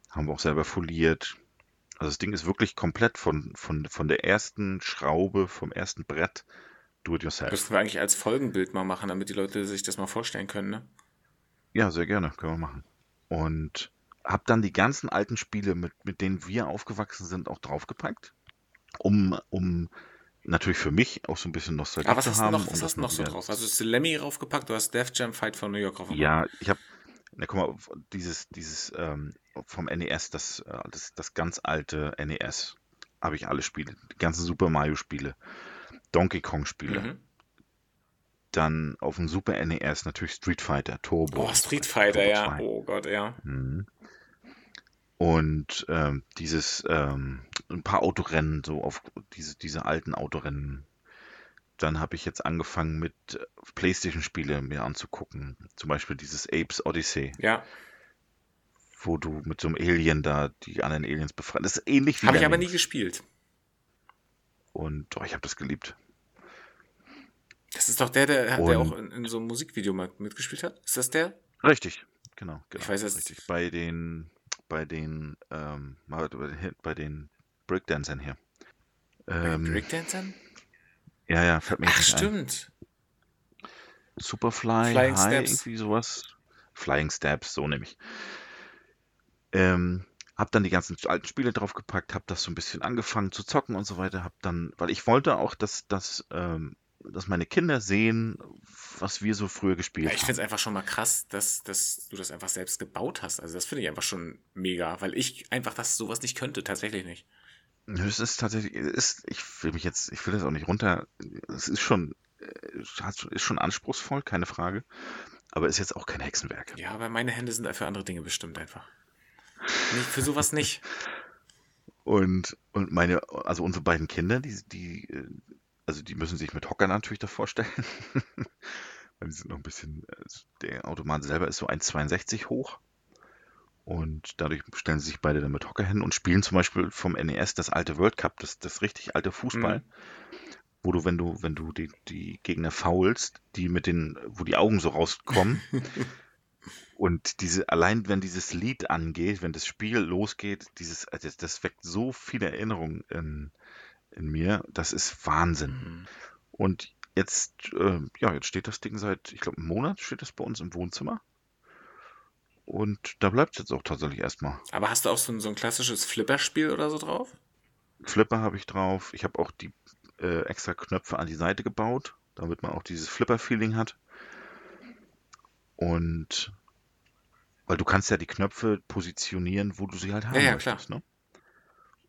haben wir auch selber foliert. Also das Ding ist wirklich komplett von, von, von der ersten Schraube, vom ersten Brett, do it yourself. Müssten wir eigentlich als Folgenbild mal machen, damit die Leute sich das mal vorstellen können, ne? Ja, sehr gerne, können wir machen. Und habe dann die ganzen alten Spiele, mit, mit denen wir aufgewachsen sind, auch draufgepackt, um, um natürlich für mich auch so ein bisschen Nostalgie Aber was zu hast du haben. noch, was hast noch so drauf? Also hast du Lemmy draufgepackt, du hast Def Jam Fight for New York draufgepackt. Ja, ich habe, na guck mal, dieses, dieses ähm, vom NES, das, äh, das, das ganz alte NES, habe ich alle Spiele, die ganzen Super Mario Spiele, Donkey Kong Spiele, Mhm. dann auf dem Super NES natürlich Street Fighter, Turbo. Oh, Street Fighter, Turbo ja. 2. Oh Gott, ja. Mhm. Und ähm, dieses, ähm, ein paar Autorennen, so auf diese, diese alten Autorennen. Dann habe ich jetzt angefangen mit äh, PlayStation-Spiele mir anzugucken. Zum Beispiel dieses Apes Odyssey, Ja. wo du mit so einem Alien da die anderen Aliens befreist. Das ist ähnlich wie Habe ich aber nie gespielt. Und oh, ich habe das geliebt. Das ist doch der, der, der auch in, in so einem Musikvideo mal mitgespielt hat. Ist das der? Richtig, genau, genau. Ich weiß jetzt- richtig. Bei den, bei den, ähm, bei den Breakdancern hier. Ähm, Breakdancern? ja, ja, fällt mir Ach, nicht ein. stimmt. Superfly, Flying High, Steps. irgendwie sowas. Flying Steps, so nämlich. Ähm, hab dann die ganzen alten Spiele draufgepackt, hab das so ein bisschen angefangen zu zocken und so weiter, hab dann, weil ich wollte auch, dass, dass, ähm, dass meine Kinder sehen, was wir so früher gespielt Ja, ich finde es haben. einfach schon mal krass, dass, dass du das einfach selbst gebaut hast. Also das finde ich einfach schon mega, weil ich einfach das sowas nicht könnte, tatsächlich nicht. Es ist tatsächlich, ist, ich will mich jetzt, ich will das auch nicht runter, es ist schon, äh, ist schon anspruchsvoll, keine Frage, aber ist jetzt auch kein Hexenwerk. Ja, aber meine Hände sind für andere Dinge bestimmt einfach. Nicht, für sowas nicht. <laughs> Und, und meine, also unsere beiden Kinder, die, die, äh, also die müssen sich mit Hockern natürlich davor stellen. <laughs> Weil die sind noch ein bisschen, äh, der Automat selber ist so 1,62 hoch. Und dadurch stellen sie sich beide dann mit Hocker hin und spielen zum Beispiel vom NES das alte World Cup, das, das richtig alte Fußball, Mhm. wo du, wenn du, wenn du die, die Gegner faulst, die mit den, wo die Augen so rauskommen. <laughs> Und diese, allein wenn dieses Lied angeht, wenn das Spiel losgeht, dieses, also das, das weckt so viele Erinnerungen in, in mir, das ist Wahnsinn. Mhm. Und jetzt, äh, ja, jetzt steht das Ding seit, ich glaube, einem Monat steht das bei uns im Wohnzimmer. Und da bleibt es jetzt auch tatsächlich erstmal. Aber hast du auch so ein, so ein klassisches Flipperspiel oder so drauf? Flipper habe ich drauf. Ich habe auch die äh, extra Knöpfe an die Seite gebaut, damit man auch dieses Flipper-Feeling hat. Und Weil du kannst ja die Knöpfe positionieren, wo du sie halt haben Ja, ja, möchtest, klar. ne?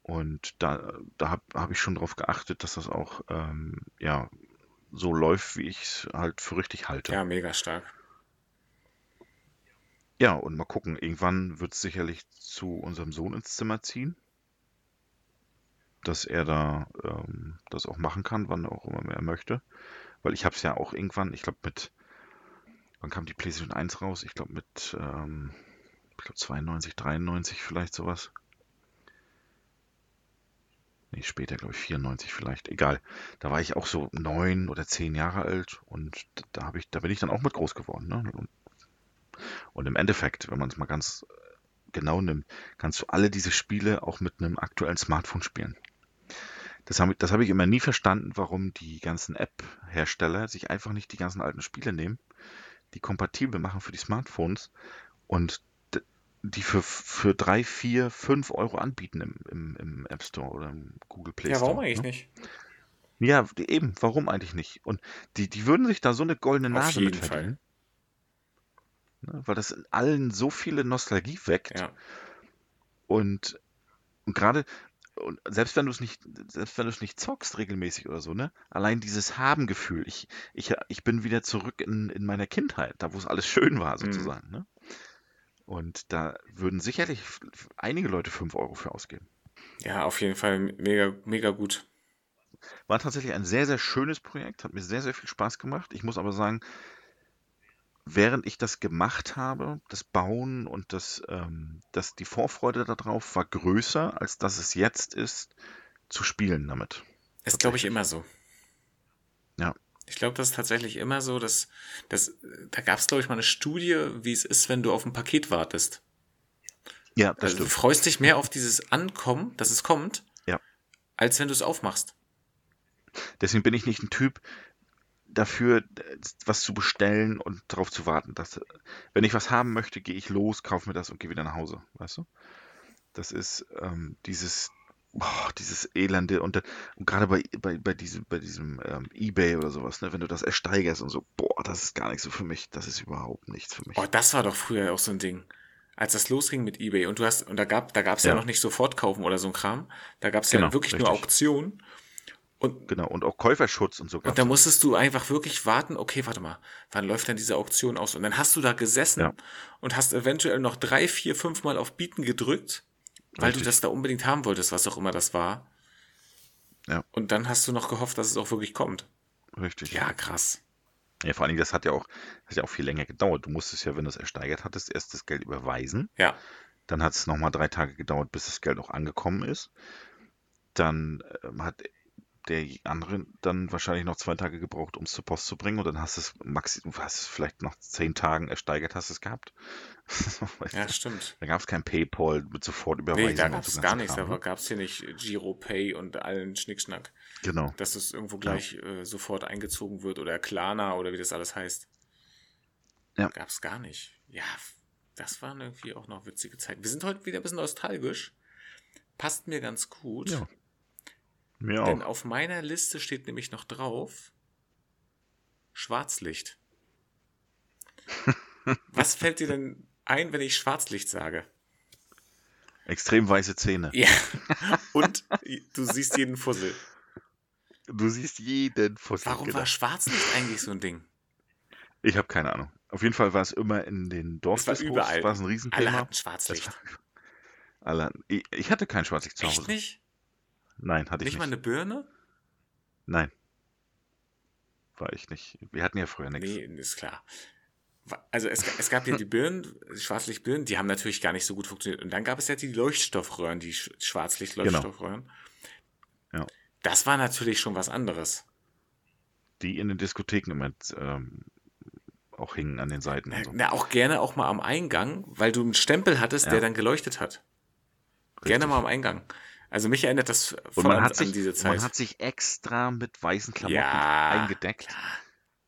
Und da, da habe hab ich schon drauf geachtet, dass das auch ähm, ja, so läuft, wie ich es halt für richtig halte. Ja, mega stark. Ja, und mal gucken, irgendwann wird es sicherlich zu unserem Sohn ins Zimmer ziehen, dass er da ähm, das auch machen kann, wann auch immer er möchte. Weil ich habe es ja auch irgendwann, ich glaube mit, wann kam die PlayStation 1 raus? Ich glaube mit, ähm, ich glaube 92, 93 vielleicht sowas. Nee, später, glaube ich, 94 vielleicht. Egal. Da war ich auch so neun oder zehn Jahre alt und da habe ich, da bin ich dann auch mit groß geworden. Ne? Und, und im Endeffekt, wenn man es mal ganz genau nimmt, kannst du alle diese Spiele auch mit einem aktuellen Smartphone spielen. Das habe ich, das habe ich immer nie verstanden, warum die ganzen App-Hersteller sich einfach nicht die ganzen alten Spiele nehmen, die kompatibel machen für die Smartphones und die für, für drei, vier, fünf Euro anbieten im, im, im App Store oder im Google Play Ja, warum Store. eigentlich Ne? nicht? Ja, die- eben, warum eigentlich nicht? Und die, die würden sich da so eine goldene Nase mit verdienen, ne? weil das in allen so viele Nostalgie weckt Ja. und, und gerade und selbst wenn du es nicht, selbst wenn du es nicht zockst regelmäßig oder so, ne? Allein dieses Haben-Gefühl. Ich, ich, ich bin wieder zurück in, in meiner Kindheit, da wo es alles schön war, Mhm. sozusagen, ne? Und da würden sicherlich einige Leute 5 Euro für ausgeben. Ja, auf jeden Fall mega, mega gut. War tatsächlich ein sehr, sehr schönes Projekt, hat mir sehr, sehr viel Spaß gemacht. Ich muss aber sagen, während ich das gemacht habe, das Bauen und das, ähm, das, die Vorfreude darauf war größer, als dass es jetzt ist, zu spielen damit. Ist, glaube ich, immer so. Ja, Ich glaube, das ist tatsächlich immer so, dass, dass da gab es, glaube ich, mal eine Studie, wie es ist, wenn du auf ein Paket wartest. ja, das Also du stimmt. freust dich mehr auf dieses Ankommen, dass es kommt, Ja. als wenn du es aufmachst. Deswegen bin ich nicht ein Typ dafür, äh, was zu bestellen und darauf zu warten. Dass, wenn ich was haben möchte, gehe ich los, kaufe mir das und gehe wieder nach Hause. Weißt du? Das ist ähm, dieses, boah, dieses Elende und, und gerade bei, bei, bei diesem, bei diesem ähm, eBay oder sowas, ne, wenn du das ersteigerst und so, boah, das ist gar nicht so für mich. Das ist überhaupt nichts für mich. Oh, das war doch früher auch so ein Ding. Als das losging mit eBay und du hast, und da gab, da gab es ja. Ja. noch nicht sofort kaufen oder so ein Kram. Da gab es ja Genau, wirklich nur richtig. Auktionen. Und, Genau, und auch Käuferschutz und so und da musstest du einfach wirklich warten, okay, warte mal, wann läuft denn diese Auktion aus? Und dann hast du da gesessen Ja. und hast eventuell noch drei, vier, fünf Mal auf Bieten gedrückt, weil Richtig. du das da unbedingt haben wolltest, was auch immer das war. Ja. Und dann hast du noch gehofft, dass es auch wirklich kommt. Richtig. Ja, krass. Ja, vor allen Dingen, das hat ja auch, das hat ja auch viel länger gedauert. Du musstest ja, wenn du es ersteigert hattest, erst das Geld überweisen. Ja. Dann hat es nochmal drei Tage gedauert, bis das Geld auch angekommen ist. Dann ähm, hat der andere dann wahrscheinlich noch zwei Tage gebraucht, um es zur Post zu bringen. Und dann hast du es maxi hast es vielleicht nach zehn Tagen ersteigert, hast <laughs> du es gehabt. Ja, stimmt. Da gab es kein PayPal mit Sofortüberweisung Nee, da gab es gar nichts. Kram, Da ne? gab es hier nicht Giro Pay und allen Schnickschnack, Genau. dass es irgendwo Ja. gleich äh, sofort eingezogen wird oder Klarna oder wie das alles heißt. Ja. Gab es gar nicht. Ja, das waren irgendwie auch noch witzige Zeiten. Wir sind heute wieder ein bisschen nostalgisch. Passt mir ganz gut. Ja. Mir Denn auch. auf meiner Liste steht nämlich noch drauf Schwarzlicht. <laughs> Was fällt dir denn ein, wenn ich Schwarzlicht sage? Extrem weiße Zähne. Ja. <laughs> Und du siehst jeden Fussel. Du siehst jeden Fussel. Warum genau. war Schwarzlicht eigentlich so ein Ding? Ich habe keine Ahnung. Auf jeden Fall war es immer in den Es war Dorfdiscos, überall. war es ein Alle Riesenthema. hatten Das Schwarzlicht. war, alle, ich, ich hatte kein Schwarzlicht zu Echt Hause. nicht? Nein, hatte ich Nicht mal nicht. eine Birne? Nein. War ich nicht. Wir hatten ja früher nichts. Nee, ist klar. Also es, es gab ja die Birnen, die Schwarzlichtbirnen, die haben natürlich gar nicht so gut funktioniert. Und dann gab es ja die Leuchtstoffröhren, die Sch- Schwarzlicht-Leuchtstoffröhren. Genau. Ja. Das war natürlich schon was anderes. Die in den Diskotheken immer ähm, auch hingen an den Seiten Na, so. na, auch gerne auch mal am Eingang, weil du einen Stempel hattest, Ja. der dann geleuchtet hat. Gerne Richtig. mal am Eingang. Also mich erinnert das Und voll man an, hat, an sich, diese man Zeit. hat sich extra mit weißen Klamotten ja, eingedeckt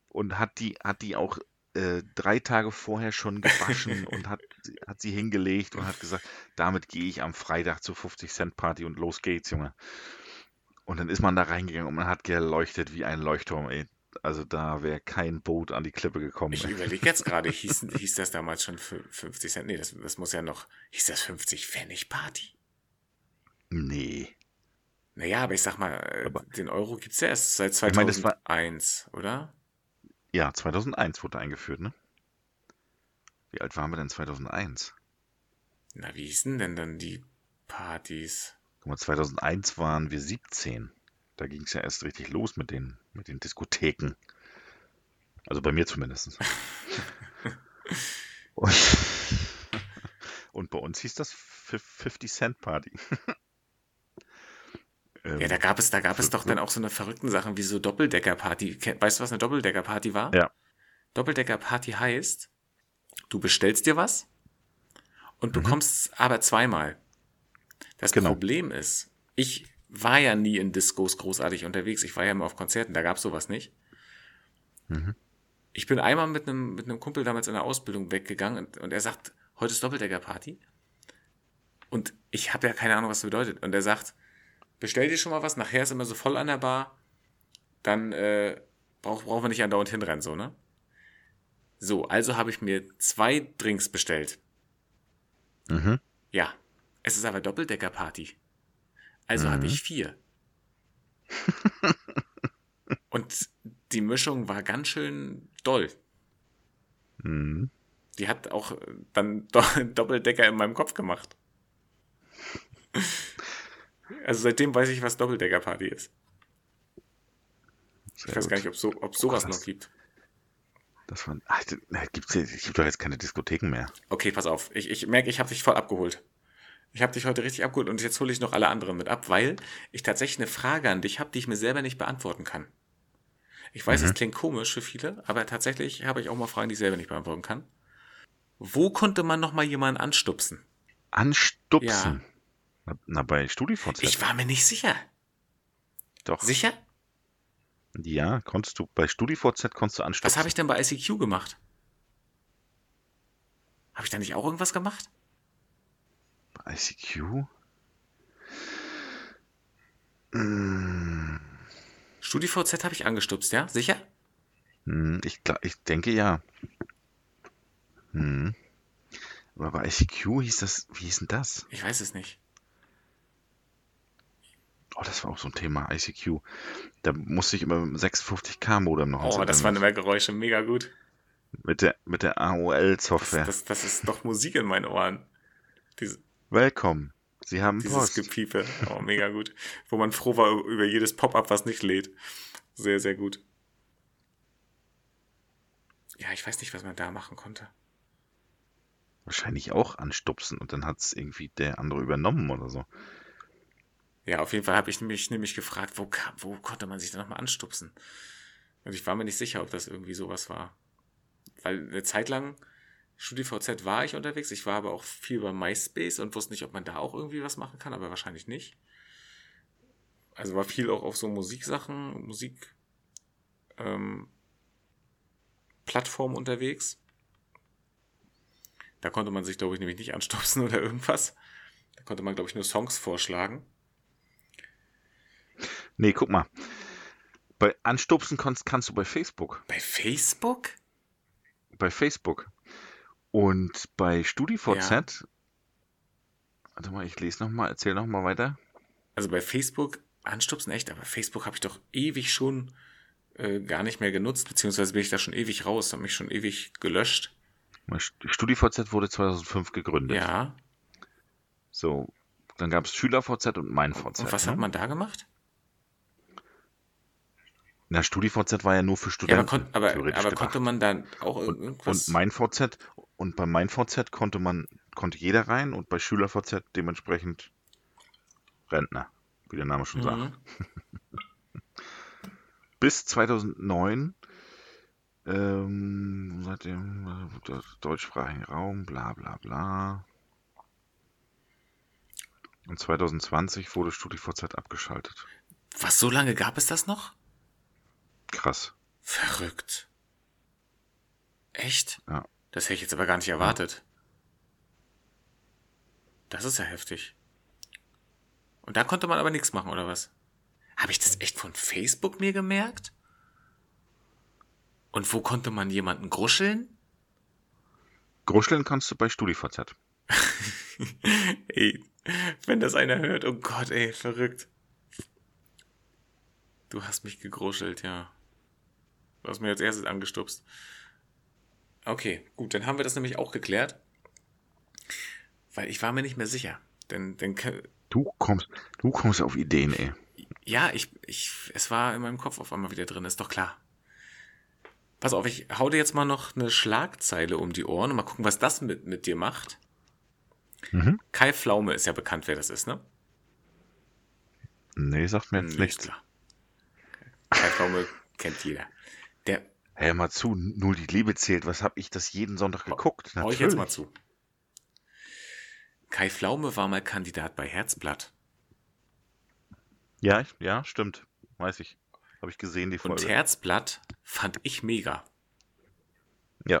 und hat die, hat die auch äh, drei Tage vorher schon gewaschen <laughs> und hat, hat sie hingelegt und hat gesagt, damit gehe ich am Freitag zur 50 Cent Party und los geht's, Junge. Und dann ist man da reingegangen und man hat geleuchtet wie ein Leuchtturm, ey. also da wäre kein Boot an die Klippe gekommen. Ich überlege jetzt gerade, hieß, hieß das damals schon 50 Cent? Nee, das, das muss ja noch. Hieß das 50 Pfennig Party? Nee. Naja, aber ich sag mal, äh, aber, den Euro gibt es ja erst seit 2001, ich mein, oder? Ja, 2001 wurde eingeführt, ne? Wie alt waren wir denn 2001? Na, wie hießen denn dann die Partys? Guck mal, 2001 waren wir 17. Da ging es ja erst richtig los mit den, mit den Diskotheken. Also bei mir zumindest. <laughs> und, <laughs> und bei uns hieß das 50 Cent Party. <laughs> ja, da gab es, da gab es doch dann auch so eine verrückten Sachen wie so Doppeldecker-Party. Weißt du, was eine Doppeldecker-Party war? Ja. Doppeldecker-Party heißt, du bestellst dir was und mhm. bekommst es aber zweimal. Das genau. Problem ist, ich war ja nie in Discos großartig unterwegs. Ich war ja immer auf Konzerten, da gab es sowas nicht. Mhm. Ich bin einmal mit einem, mit einem Kumpel damals in der Ausbildung weggegangen und, und er sagt, heute ist Doppeldecker-Party. Und ich habe ja keine Ahnung, was das bedeutet. Und er sagt, bestell dir schon mal was, nachher ist immer so voll an der Bar, dann äh, brauch, brauchen wir nicht andauernd hinrennen, so, ne? So, also habe ich mir zwei Drinks bestellt. Mhm. Ja, es ist aber Doppeldecker-Party. Also mhm. hatte ich vier. <laughs> Und die Mischung war ganz schön doll. Mhm. Die hat auch dann <laughs> Doppeldecker in meinem Kopf gemacht. Also seitdem weiß ich, was Doppeldecker-Party ist. Sehr ich weiß gut. gar nicht, ob so, ob sowas oh, noch gibt. Das war, ach, gibt's, es gibt doch jetzt keine Diskotheken mehr. Okay, pass auf. Ich, ich merke, ich habe dich voll abgeholt. Ich habe dich heute richtig abgeholt und jetzt hole ich noch alle anderen mit ab, weil ich tatsächlich eine Frage an dich habe, die ich mir selber nicht beantworten kann. Ich weiß, es mhm. klingt komisch für viele, aber tatsächlich habe ich auch mal Fragen, die ich selber nicht beantworten kann. Wo konnte man noch mal jemanden anstupsen? Anstupsen? Ja. Na, bei StudiVZ. Ich war mir nicht sicher. Doch. Sicher? Ja, konntest du. Bei StudiVZ konntest du anstupsen. Was habe ich denn bei ICQ gemacht? Habe ich da nicht auch irgendwas gemacht? Bei ICQ? Hm. StudiVZ habe ich angestupst, ja? Sicher? Hm, ich, ich denke ja. Hm. Aber bei ICQ hieß das, wie hieß denn das? Ich weiß es nicht. Oh, das war auch so ein Thema, ICQ. Da musste ich immer 56k Modem noch Oh, das waren immer Geräusche, mega gut. Mit der, mit der AOL-Software. Das, das, das, ist doch Musik in meinen Ohren. Diese, Willkommen. Sie haben Dieses Post. Gepiepe. Oh, mega gut. Wo man froh war über jedes Pop-up, was nicht lädt. Sehr, sehr gut. Ja, ich weiß nicht, was man da machen konnte. Wahrscheinlich auch anstupsen und dann hat es irgendwie der andere übernommen oder so. Ja, auf jeden Fall habe ich mich nämlich gefragt, wo, wo konnte man sich da nochmal anstupsen? Und ich war mir nicht sicher, ob das irgendwie sowas war. Weil eine Zeit lang, StudiVZ war ich unterwegs, ich war aber auch viel bei MySpace und wusste nicht, ob man da auch irgendwie was machen kann, aber wahrscheinlich nicht. Also war viel auch auf so Musiksachen, Musik, ähm, Plattformen unterwegs. Da konnte man sich, glaube ich, nämlich nicht anstupsen <laughs> oder irgendwas. Da konnte man, glaube ich, nur Songs vorschlagen. Nee, guck mal. Bei Anstupsen kannst, kannst du bei Facebook. Bei Facebook? Bei Facebook. Und bei StudiVZ. Ja. Warte mal, ich lese nochmal, erzähl nochmal weiter. Also bei Facebook anstupsen echt, aber Facebook habe ich doch ewig schon äh, gar nicht mehr genutzt, beziehungsweise bin ich da schon ewig raus, habe mich schon ewig gelöscht. StudiVZ wurde 2005 gegründet. Ja. So, dann gab es SchülerVZ und MeinVZ. Und was ne? hat man da gemacht? Na, StudiVZ war ja nur für Studenten. Ja, aber, kon aber, aber konnte man dann auch irgendwas. Und, und MeinVZ und bei MeinVZ konnte man konnte jeder rein und bei SchülerVZ dementsprechend Rentner, wie der Name schon mhm. sagt. <laughs> Bis 2009 ähm, seitdem äh, deutschsprachigen Raum, bla bla bla. Und 2020 wurde StudiVZ abgeschaltet. Was, so lange gab es das noch? Krass. Verrückt. Echt? Ja. Das hätte ich jetzt aber gar nicht erwartet. Das ist ja heftig. Und da konnte man aber nichts machen, oder was? Habe ich das echt von Facebook mir gemerkt? Und wo konnte man jemanden gruscheln? Gruscheln kannst du bei StudiVZ. <laughs> ey, wenn das einer hört, oh Gott, ey, verrückt. Du hast mich gegruschelt, ja. Du hast mir als erstes angestupst. Okay, gut, dann haben wir das nämlich auch geklärt. Weil ich war mir nicht mehr sicher. Denn, denn du kommst, du kommst auf Ideen, ey. Ja, ich, ich, es war in meinem Kopf auf einmal wieder drin, ist doch klar. Pass auf, ich hau dir jetzt mal noch eine Schlagzeile um die Ohren und mal gucken, was das mit, mit dir macht. Mhm. Kai Pflaume ist ja bekannt, wer das ist, ne? Nee, sagt mir jetzt nichts. Klar. Kai Pflaume kennt jeder. Hör mal zu, nur die Liebe zählt. Was hab ich das jeden Sonntag geguckt? Hau ich jetzt mal zu. Kai Pflaume war mal Kandidat bei Herzblatt. Ja, ja, stimmt. Weiß ich. Habe ich gesehen, die Folge. Und Herzblatt fand ich mega. Ja.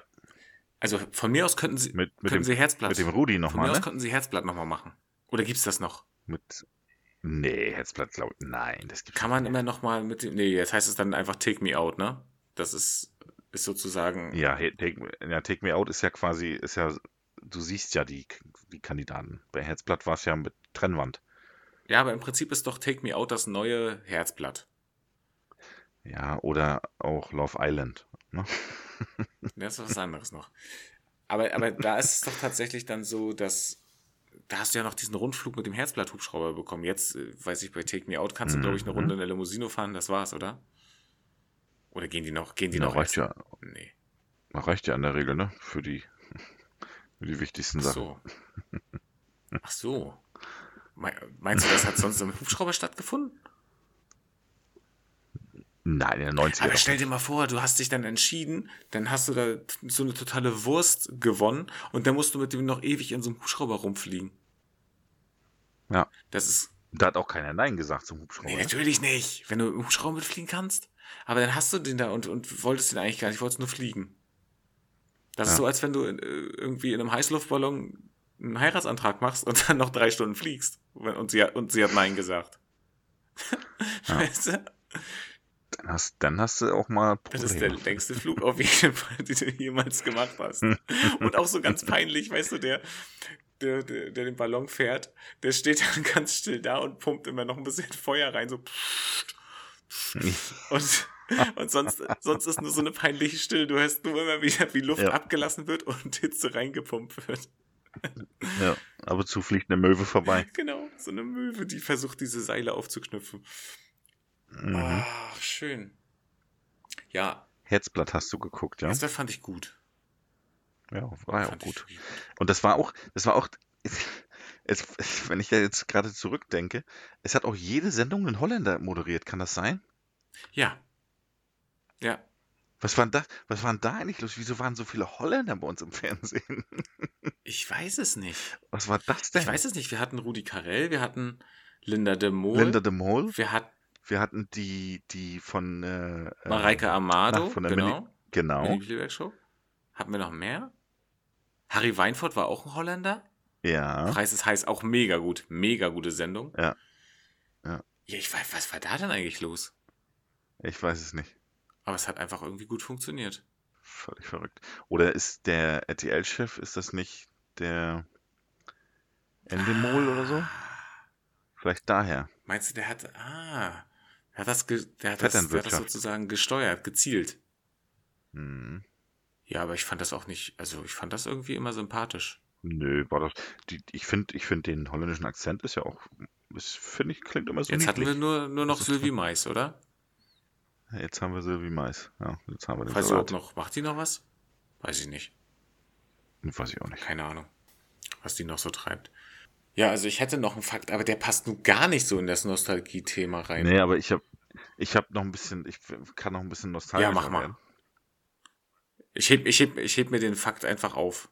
Also von mir aus könnten Sie, mit, mit könnten dem, Sie Herzblatt. Mit dem Rudi nochmal. Von mir ne? aus könnten Sie Herzblatt nochmal machen. Oder gibt's das noch? Mit. Nee, Herzblatt glaube ich. Nein, das gibt's Kann man immer nochmal mit dem. Nee, jetzt heißt es dann einfach Take Me Out, ne? Das ist, ist sozusagen. Ja, take, ja, take Me Out ist ja quasi, ist ja, du siehst ja die, die Kandidaten. Bei Herzblatt war es ja mit Trennwand. Ja, aber im Prinzip ist doch Take Me Out das neue Herzblatt. Ja, oder auch Love Island. Ne? <laughs> Das ist was anderes noch. Aber, aber da ist es doch tatsächlich dann so, dass da hast du ja noch diesen Rundflug mit dem Herzblatt-Hubschrauber bekommen. Jetzt, äh, weiß ich, bei Take Me Out kannst du, glaube ich, eine mhm. Runde in der Limousine fahren. Das war's, oder? Oder gehen die noch? Gehen die ja, noch? Reicht ja. Nee. Reicht ja in der Regel, ne? Für die, für die wichtigsten Sachen. So. Ach so. Meinst du, das hat sonst im Hubschrauber stattgefunden? Nein, in der 90er. Aber stell dir mal vor, du hast dich dann entschieden, dann hast du da so eine totale Wurst gewonnen und dann musst du mit dem noch ewig in so einem Hubschrauber rumfliegen. Ja. Das ist. Da hat auch keiner Nein gesagt zum Hubschrauber. Nee, natürlich nicht, wenn du im Hubschrauber mitfliegen kannst. Aber dann hast du den da und, und wolltest den eigentlich gar nicht, wolltest nur fliegen. Das ja. ist so, als wenn du in, äh, irgendwie in einem Heißluftballon einen Heiratsantrag machst und dann noch drei Stunden fliegst. Und sie, und sie hat Nein gesagt. <laughs> Ja. Weißt du? Dann hast, dann hast du auch mal Probleme. Das ist der längste Flug auf jeden Fall, den du jemals gemacht hast. <laughs> und auch so ganz peinlich, weißt du, der, der, der, der den Ballon fährt, der steht dann <laughs> ganz still da und pumpt immer noch ein bisschen Feuer rein, so. Und, und sonst, sonst ist nur so eine peinliche Stille. Du hörst nur immer wieder, wie Luft ja. abgelassen wird und Hitze reingepumpt wird. Ja, aber zu fliegt eine Möwe vorbei. Genau, so eine Möwe, die versucht, diese Seile aufzuknüpfen. Mhm. Ach, schön. Ja. Herzblatt hast du geguckt, ja? Das fand ich gut. Ja, war ja auch gut. Und das war auch, das war auch, es, <laughs> wenn ich da jetzt gerade zurückdenke, es hat auch jede Sendung einen Holländer moderiert, kann das sein? Ja. Ja. Was waren da, was waren da eigentlich los? Wieso waren so viele Holländer bei uns im <laughs> Fernsehen? Ich weiß es nicht. Was war das denn? Ich weiß es nicht. Wir hatten Rudi Carell, wir hatten Linda de Mol. Linda de Mol. Wir hatten wir hatten die, die von äh, Mareike Amado, ach, von der genau. Mini, genau. Mini. Hatten wir noch mehr? Harry Weinfurt war auch ein Holländer. Ja. Preis ist heiß, auch mega gut. Mega gute Sendung. Ja. Ja. Ja, ich weiß, was war da denn eigentlich los? Ich weiß es nicht. Aber es hat einfach irgendwie gut funktioniert. Völlig verrückt. Oder ist der RTL-Chef, ist das nicht der Endemol ah. oder so? Ah. Vielleicht daher. Meinst du, der hat. Ah. Der hat das, der hat das, der hat das sozusagen gesteuert, gezielt. Mhm. Ja, aber ich fand das auch nicht, also ich fand das irgendwie immer sympathisch. Nö, war das. Die, ich finde, ich finde den holländischen Akzent ist ja auch, finde ich, klingt immer so. Jetzt niedlich. hatten wir nur, nur noch Sylvie Mais, oder? Jetzt haben wir Sylvie Mais. Ja, jetzt haben wir den Weiß Salat. noch, macht die noch was? Weiß ich nicht. Weiß ich auch nicht. Keine Ahnung, was die noch so treibt. Ja, also ich hätte noch einen Fakt, aber der passt nun gar nicht so in das Nostalgie-Thema rein. Nee, aber ich habe ich hab noch ein bisschen, ich kann noch ein bisschen nostalgisch Ja, mach mal. Ich heb, ich, heb, ich heb mir den Fakt einfach auf.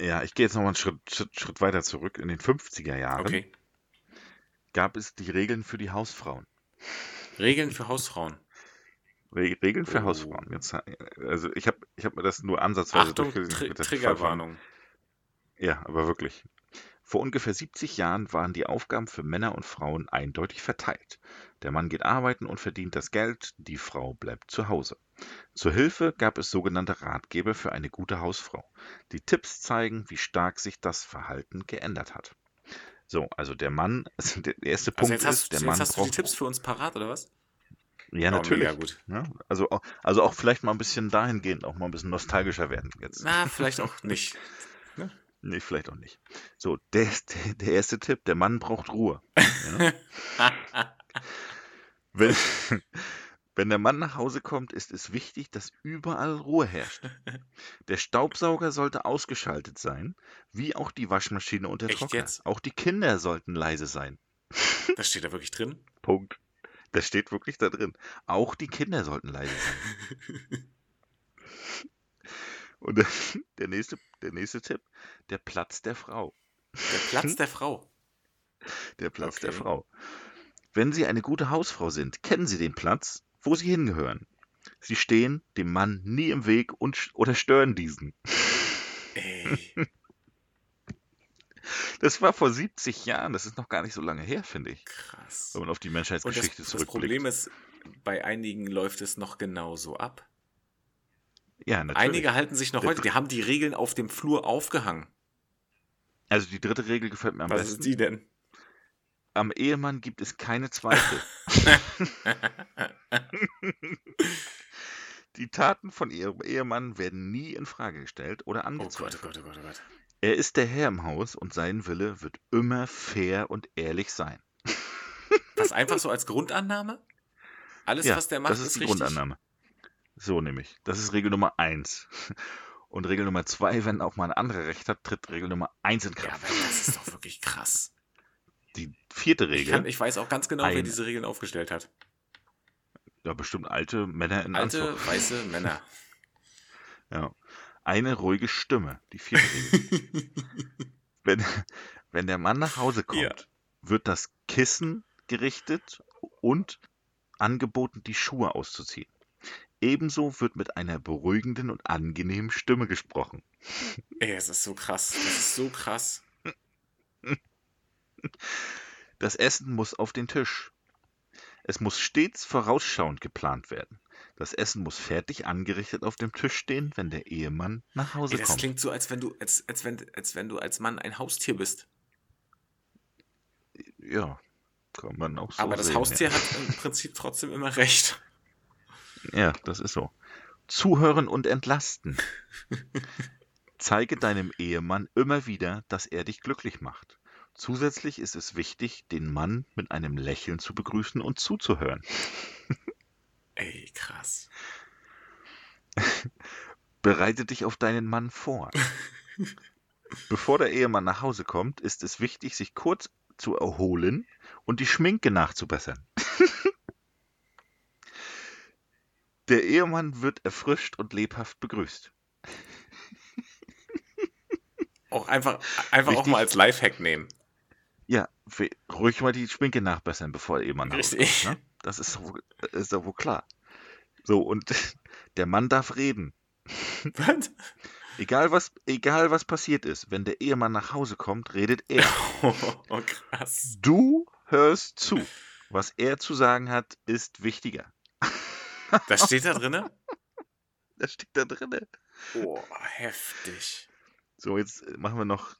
Ja, ich gehe jetzt noch mal einen Schritt, Schritt, Schritt weiter zurück. In den 50er Jahren okay. gab es die Regeln für die Hausfrauen. Regeln für Hausfrauen? Re Regeln für oh. Hausfrauen. Jetzt, also ich habe ich hab mir das nur ansatzweise Achtung, durchgelesen. Tr Triggerwarnung. Ja, aber wirklich. Vor ungefähr 70 Jahren waren die Aufgaben für Männer und Frauen eindeutig verteilt. Der Mann geht arbeiten und verdient das Geld, die Frau bleibt zu Hause. Zur Hilfe gab es sogenannte Ratgeber für eine gute Hausfrau. Die Tipps zeigen, wie stark sich das Verhalten geändert hat. So, also der Mann, <laughs> also der erste also Punkt jetzt hast, ist, der jetzt Mann hast du die Tipps für uns parat, oder was? Ja, Oh, natürlich. gut. Ja, also, auch- also auch vielleicht mal ein bisschen dahingehend, auch mal ein bisschen nostalgischer werden jetzt. Na, vielleicht auch nicht. <laughs> Nee, vielleicht auch nicht. So, der, der, der erste Tipp, der Mann braucht Ruhe. Ja? <laughs> Wenn, wenn der Mann nach Hause kommt, ist es wichtig, dass überall Ruhe herrscht. Der Staubsauger sollte ausgeschaltet sein, wie auch die Waschmaschine und der Echt Trockner. jetzt? Auch die Kinder sollten leise sein. Das steht da wirklich drin. <laughs> Punkt. Das steht wirklich da drin. Auch die Kinder sollten leise sein. <laughs> Und der, <laughs> der, nächste, der nächste Tipp, der Platz der Frau. Der Platz der Frau. Der Platz der Okay. Frau. Wenn Sie eine gute Hausfrau sind, kennen Sie den Platz, wo Sie hingehören. Sie stehen dem Mann nie im Weg und, oder stören diesen. Ey. Das war vor 70 Jahren, das ist noch gar nicht so lange her, finde ich, Krass. wenn man auf die Und Menschheitsgeschichte das, das zurückblickt. Problem ist, bei einigen läuft es noch genauso ab. ja, natürlich. Einige halten sich noch Der heute, die haben die Regeln auf dem Flur aufgehangen. Also die dritte Regel gefällt mir am Was besten. ist die denn? Am Ehemann gibt es keine Zweifel. <laughs> Die Taten von ihrem Ehemann werden nie in Frage gestellt oder Oh Gott, oh angezweifelt. Gott, oh Gott, oh Gott. Er ist der Herr im Haus und sein Wille wird immer fair und ehrlich sein. <laughs> Das einfach so als Grundannahme? Alles, ja, was der macht, das ist, ist die richtig. Grundannahme. So nämlich. Das ist Regel Nummer eins. <laughs> Und Regel Nummer zwei, wenn auch mal ein anderer Recht hat, tritt Regel Nummer eins in Ja, Kraft. aber das ist doch wirklich krass. Die vierte Ich, Regel, kann, ich weiß auch ganz genau, wer Eine. diese Regeln aufgestellt hat. Ja bestimmt alte Männer in Alte, Anzug. weiße Männer. <laughs> Ja. Eine ruhige Stimme, die vierte Regel. wenn, wenn der Mann nach Hause kommt, Ja. wird das Kissen gerichtet und angeboten, die Schuhe auszuziehen. Ebenso wird mit einer beruhigenden und angenehmen Stimme gesprochen. Ey, es ist so krass. Das ist so krass. <laughs> Das Essen muss auf den Tisch. Es muss stets vorausschauend geplant werden. Das Essen muss fertig angerichtet auf dem Tisch stehen, wenn der Ehemann nach Hause Ey, das kommt. klingt so, als wenn du, als, als, wenn, als wenn du als Mann ein Haustier bist. Ja, kann man auch so Aber das sehen, Haustier ja. hat im Prinzip trotzdem immer recht. Ja, das ist so. Zuhören und entlasten. <laughs> Zeige deinem Ehemann immer wieder, dass er dich glücklich macht. Zusätzlich ist es wichtig, den Mann mit einem Lächeln zu begrüßen und zuzuhören. <laughs> Ey, krass. <laughs> Bereite dich auf deinen Mann vor. <laughs> Bevor der Ehemann nach Hause kommt, ist es wichtig, sich kurz zu erholen und die Schminke nachzubessern. Der Ehemann wird erfrischt und lebhaft begrüßt. Auch einfach, einfach auch mal als Lifehack nehmen. Ja, ruhig mal die Schminke nachbessern, bevor der Ehemann nach Hause kommt. Ne? Das ist doch, wohl- ist doch wohl klar. So, und <laughs> der Mann darf reden. <laughs> Was? Egal was, egal was passiert ist, wenn der Ehemann nach Hause kommt, redet er. Oh, <laughs> oh, krass. Du hörst zu. Was er zu sagen hat, ist wichtiger. Das steht da drinne? Das steht da drin. Oh, heftig. So, jetzt machen wir noch.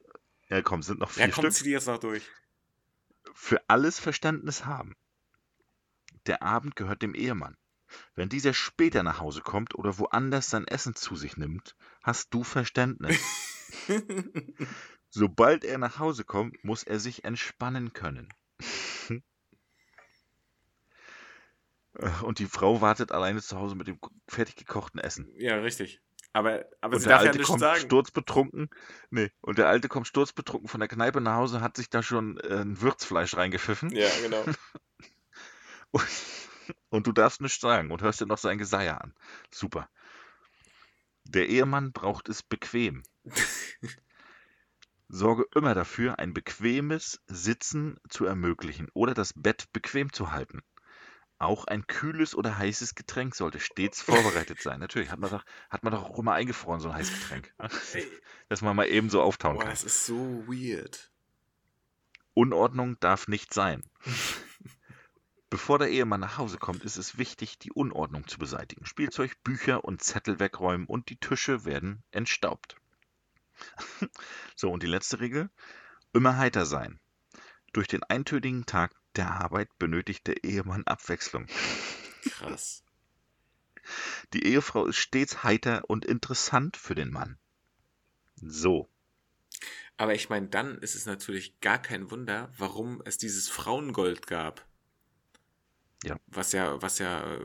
Ja, komm, sind noch vier Ja, komm, Stück. die jetzt noch durch. Für alles Verständnis haben. Der Abend gehört dem Ehemann. Wenn dieser später nach Hause kommt oder woanders sein Essen zu sich nimmt, hast du Verständnis. <laughs> Sobald er nach Hause kommt, muss er sich entspannen können. <laughs> Und die Frau wartet alleine zu Hause mit dem fertig gekochten Essen. ja, richtig. Aber, aber Und sie der darf ja Alte nichts kommt sagen. sturzbetrunken. Nee, und der Alte kommt sturzbetrunken von der Kneipe nach Hause, hat sich da schon äh, ein Würzfleisch reingepfiffen. Ja, genau. <laughs> Und, und du darfst nichts sagen und hörst dir noch sein Geseier an. Super. Der Ehemann braucht es bequem. <laughs> Sorge immer dafür, ein bequemes Sitzen zu ermöglichen oder das Bett bequem zu halten. Auch ein kühles oder heißes Getränk sollte stets vorbereitet sein. Natürlich hat man doch, hat man doch auch immer eingefroren, so ein heißes Getränk. Ey, <laughs> Dass man mal eben so auftauen boah, kann. das ist so weird. Unordnung darf nicht sein. <laughs> Bevor der Ehemann nach Hause kommt, ist es wichtig, die Unordnung zu beseitigen. Spielzeug, Bücher und Zettel wegräumen und die Tische werden entstaubt. <laughs> so, und die letzte Regel: immer heiter sein. Durch den eintönigen Tag der Arbeit benötigt der Ehemann Abwechslung. Krass. Die Ehefrau ist stets heiter und interessant für den Mann. So. Aber ich meine, dann ist es natürlich gar kein Wunder, warum es dieses Frauengold gab. Ja. Was ja, was ja äh,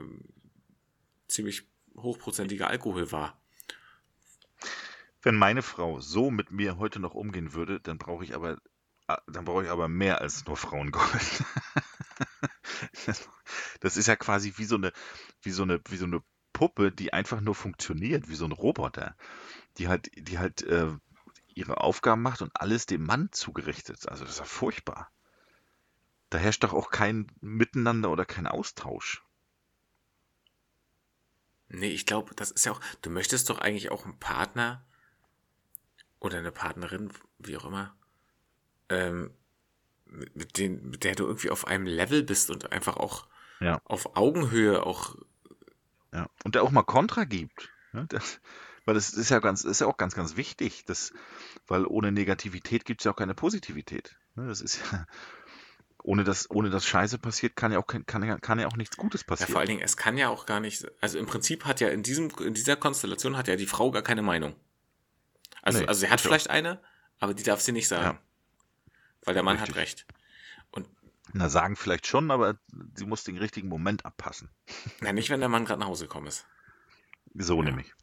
ziemlich hochprozentiger Alkohol war. Wenn meine Frau so mit mir heute noch umgehen würde, dann brauche ich aber, dann brauche ich aber mehr als nur Frauengold. <laughs> das ist ja quasi wie so eine, wie so eine, wie so eine Puppe, die einfach nur funktioniert, wie so ein Roboter, die halt, die halt äh, ihre Aufgaben macht und alles dem Mann zugerichtet. Also das ist ja furchtbar. Da herrscht doch auch kein Miteinander oder kein Austausch. Nee, ich glaube, das ist ja auch, du möchtest doch eigentlich auch einen Partner oder eine Partnerin, wie auch immer, ähm, mit, den, mit der du irgendwie auf einem Level bist und einfach auch ja. auf Augenhöhe auch. Ja, und der auch mal Kontra gibt. Ne? Das, weil das ist ja ganz, ist ja auch ganz, ganz wichtig, das, weil ohne Negativität gibt es ja auch keine Positivität. Ne? Das ist ja, ohne dass, ohne dass Scheiße passiert, kann ja auch kann, kann ja auch nichts Gutes passieren. Ja, vor allen Dingen, es kann ja auch gar nicht, also im Prinzip hat ja in diesem, in dieser Konstellation hat ja die Frau gar keine Meinung. Also, nee, also sie hat vielleicht eine, aber die darf sie nicht sagen. Ja. Weil der Mann Richtig. hat recht. Und Na, sagen vielleicht schon, aber sie muss den richtigen Moment abpassen. Na, nicht, wenn der Mann gerade nach Hause gekommen ist. So ja. nämlich.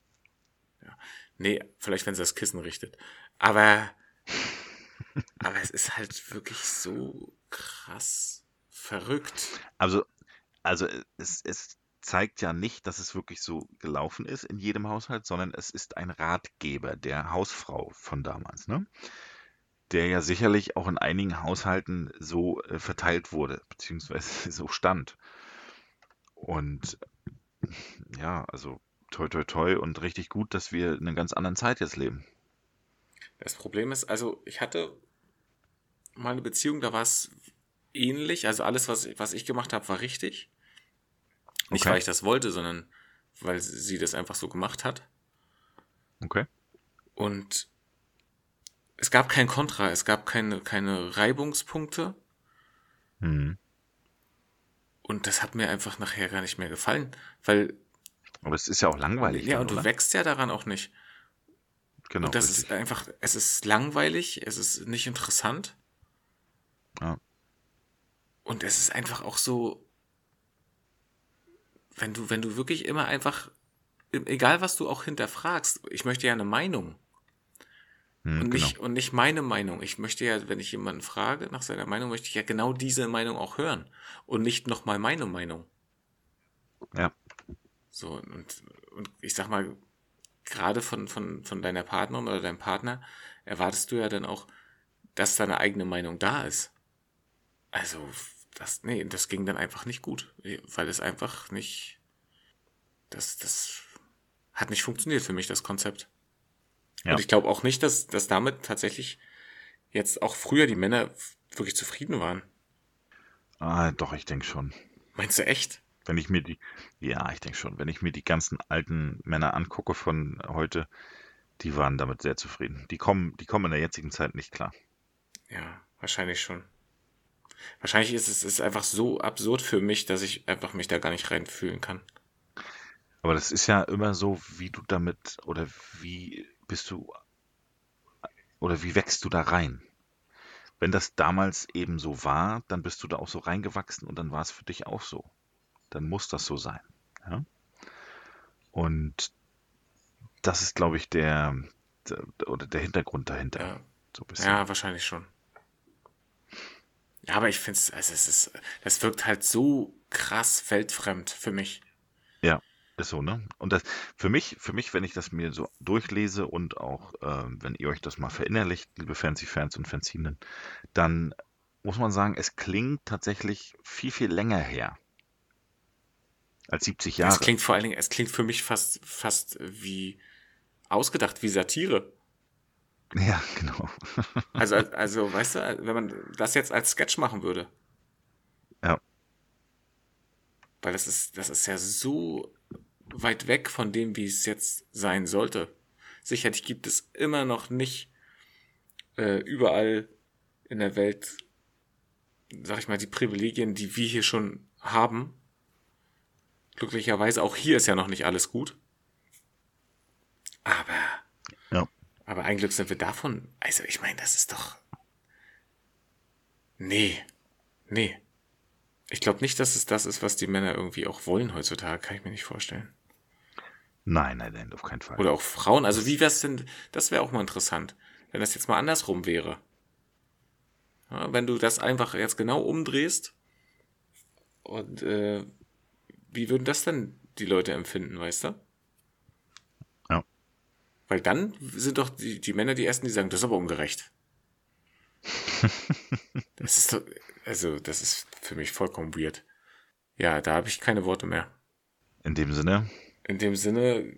Ja. Nee, vielleicht, wenn sie das Kissen richtet. Aber, aber es ist halt wirklich so krass verrückt. Also, also es, es zeigt ja nicht, dass es wirklich so gelaufen ist in jedem Haushalt, sondern es ist ein Ratgeber der Hausfrau von damals, ne? Der ja sicherlich auch in einigen Haushalten so äh, verteilt wurde, beziehungsweise <laughs> so stand. Und ja, also toi toi toi und richtig gut, dass wir in einer ganz anderen Zeit jetzt leben. Das Problem ist, also ich hatte mal eine Beziehung, da war es ähnlich. Also alles, was, was ich gemacht habe, war richtig. Nicht, okay. weil ich das wollte, sondern weil sie das einfach so gemacht hat. Okay. Und es gab kein Kontra, es gab keine, keine Reibungspunkte. Mhm. Und das hat mir einfach nachher gar nicht mehr gefallen, weil. Aber es ist ja auch langweilig. Ja, dann, und du oder? wächst ja daran auch nicht. Genau. Und das richtig. ist einfach, es ist langweilig, es ist nicht interessant. Ja. Und es ist einfach auch so, wenn du, wenn du wirklich immer einfach, egal was du auch hinterfragst, ich möchte ja eine Meinung. Hm, und, nicht, genau. und nicht meine Meinung. Ich möchte ja, wenn ich jemanden frage nach seiner Meinung, möchte ich ja genau diese Meinung auch hören. Und nicht nochmal meine Meinung. Ja. So, und, und ich sag mal, gerade von, von, von deiner Partnerin oder deinem Partner erwartest du ja dann auch, dass deine eigene Meinung da ist. Also, das, nee, das ging dann einfach nicht gut, weil es einfach nicht, das, das hat nicht funktioniert für mich, das Konzept. Ja. Und ich glaube auch nicht, dass, dass damit tatsächlich jetzt auch früher die Männer wirklich zufrieden waren. Ah, doch, ich denke schon. Meinst du echt? Wenn ich mir die, ja, ich denke schon, wenn ich mir die ganzen alten Männer angucke von heute, die waren damit sehr zufrieden. Die kommen, die kommen in der jetzigen Zeit nicht klar. Ja, wahrscheinlich schon. Wahrscheinlich ist es ist einfach so absurd für mich, dass ich einfach mich da gar nicht reinfühlen kann. Aber das ist ja immer so, wie du damit oder wie bist du oder wie wächst du da rein? Wenn das damals eben so war, dann bist du da auch so reingewachsen und dann war es für dich auch so. Dann muss das so sein. Ja? Und das ist, glaube ich, der, der, oder der Hintergrund dahinter. Ja. So ja, wahrscheinlich schon. Ja, aber ich finde es, also es ist, das wirkt halt so krass weltfremd für mich. Ist so, ne? Und das für mich, für mich, wenn ich das mir so durchlese und auch, äh, wenn ihr euch das mal verinnerlicht, liebe Fancy-Fans und Fanzinen, dann muss man sagen, es klingt tatsächlich viel, viel länger her. Als 70 Jahre. Es klingt vor allen Dingen, es klingt für mich fast, fast wie ausgedacht, wie Satire. Ja, <laughs> genau. also, also, weißt du, wenn man das jetzt als Sketch machen würde. Ja. Weil das ist, das ist ja so weit weg von dem, wie es jetzt sein sollte. Sicherlich gibt es immer noch nicht äh, überall in der Welt, sag ich mal, die Privilegien, die wir hier schon haben. Glücklicherweise, auch hier ist ja noch nicht alles gut. Aber, ja. aber ein Glück sind wir davon. Also, ich meine, das ist doch. Nee. Nee. Ich glaube nicht, dass es das ist, was die Männer irgendwie auch wollen heutzutage. Kann ich mir nicht vorstellen. Nein, nein, nein, auf keinen Fall. Oder auch Frauen. Also wie wär's denn, das wäre auch mal interessant, wenn das jetzt mal andersrum wäre. Ja, wenn du das einfach jetzt genau umdrehst und äh, wie würden das denn die Leute empfinden, weißt du? Ja. Weil dann sind doch die, die Männer die Ersten, die sagen, das ist aber ungerecht. <laughs> das ist doch, also das ist für mich vollkommen weird. Ja, da habe ich keine Worte mehr. In dem Sinne, in dem Sinne.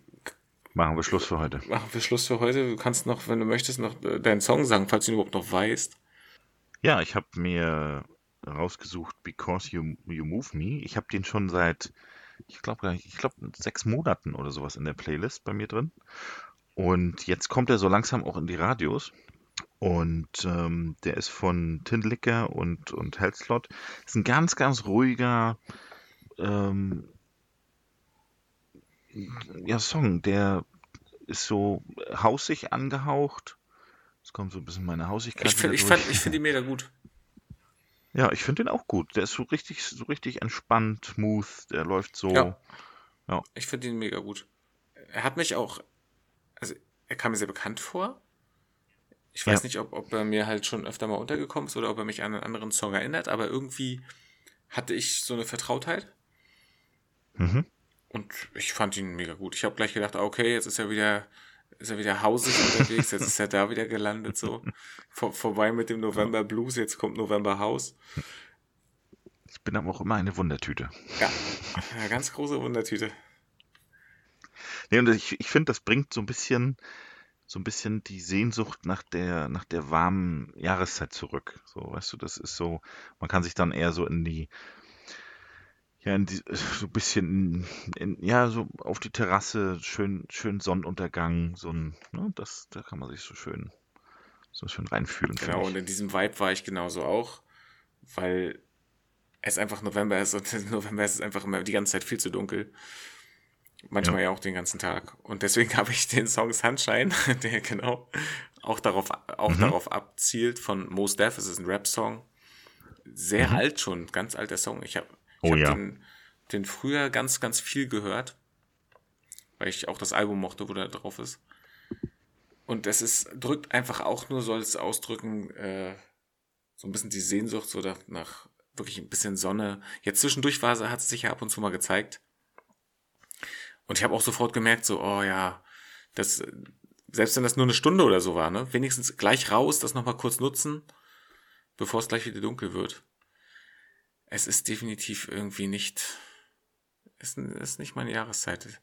Machen wir Schluss für heute. Machen wir Schluss für heute. Du kannst noch, wenn du möchtest, noch äh, deinen Song sagen, falls du ihn überhaupt noch weißt. Ja, ich habe mir rausgesucht Because You, you Move Me. Ich habe den schon seit, ich glaube, ich glaube, sechs Monaten oder sowas in der Playlist bei mir drin. Und jetzt kommt er so langsam auch in die Radios. Und ähm, der ist von Tindlicker und, und Hellslot. Ist ein ganz, ganz ruhiger, ähm, ja, Song, der ist so hausig angehaucht. Es kommt so ein bisschen meine Hausigkeit. Ich finde ich fand, ich find ihn mega gut. Ja, ich finde den auch gut. Der ist so richtig, so richtig entspannt, smooth. Der läuft so. Ja. ja. Ich finde ihn mega gut. Er hat mich auch, also er kam mir sehr bekannt vor. Ich weiß ja. nicht, ob, ob er mir halt schon öfter mal untergekommen ist oder ob er mich an einen anderen Song erinnert, aber irgendwie hatte ich so eine Vertrautheit. Mhm. Und ich fand ihn mega gut. Ich habe gleich gedacht, okay, jetzt ist er wieder, ist er wieder hausig unterwegs, jetzt ist er da wieder gelandet, so. Vor, vorbei mit dem November Blues, jetzt kommt November House. Ich bin aber auch immer eine Wundertüte. Ja, eine ganz große Wundertüte. Nee, und ich, ich finde, das bringt so ein bisschen, so ein bisschen die Sehnsucht nach der, nach der warmen Jahreszeit zurück. So, weißt du, das ist so, man kann sich dann eher so in die, ja, die, so ein bisschen, in, ja, so auf die Terrasse, schön, schön Sonnenuntergang, so ein, ne, das, da kann man sich so schön, so schön reinfühlen. Genau, und in diesem Vibe war ich genauso auch, weil es einfach November ist und im <laughs> November ist es einfach immer die ganze Zeit viel zu dunkel. Manchmal ja, ja auch den ganzen Tag. Und deswegen <laughs> habe ich den Song Sunshine, <laughs> der genau auch darauf, auch mhm. darauf abzielt, von Mos Def. Es ist ein Rap-Song. Sehr mhm. alt schon, ganz alter Song. Ich habe ich oh, ja. den, den früher ganz, ganz viel gehört, weil ich auch das Album mochte, wo der drauf ist. Und es ist, drückt einfach auch nur, soll es ausdrücken, äh, so ein bisschen die Sehnsucht so nach, nach wirklich ein bisschen Sonne. Jetzt zwischendurch war, hat es sich ja ab und zu mal gezeigt. Und ich habe auch sofort gemerkt, so, oh ja, das, selbst wenn das nur eine Stunde oder so war, ne, wenigstens gleich raus, das nochmal kurz nutzen, bevor es gleich wieder dunkel wird es ist definitiv irgendwie nicht, ist, ist nicht meine Jahreszeit.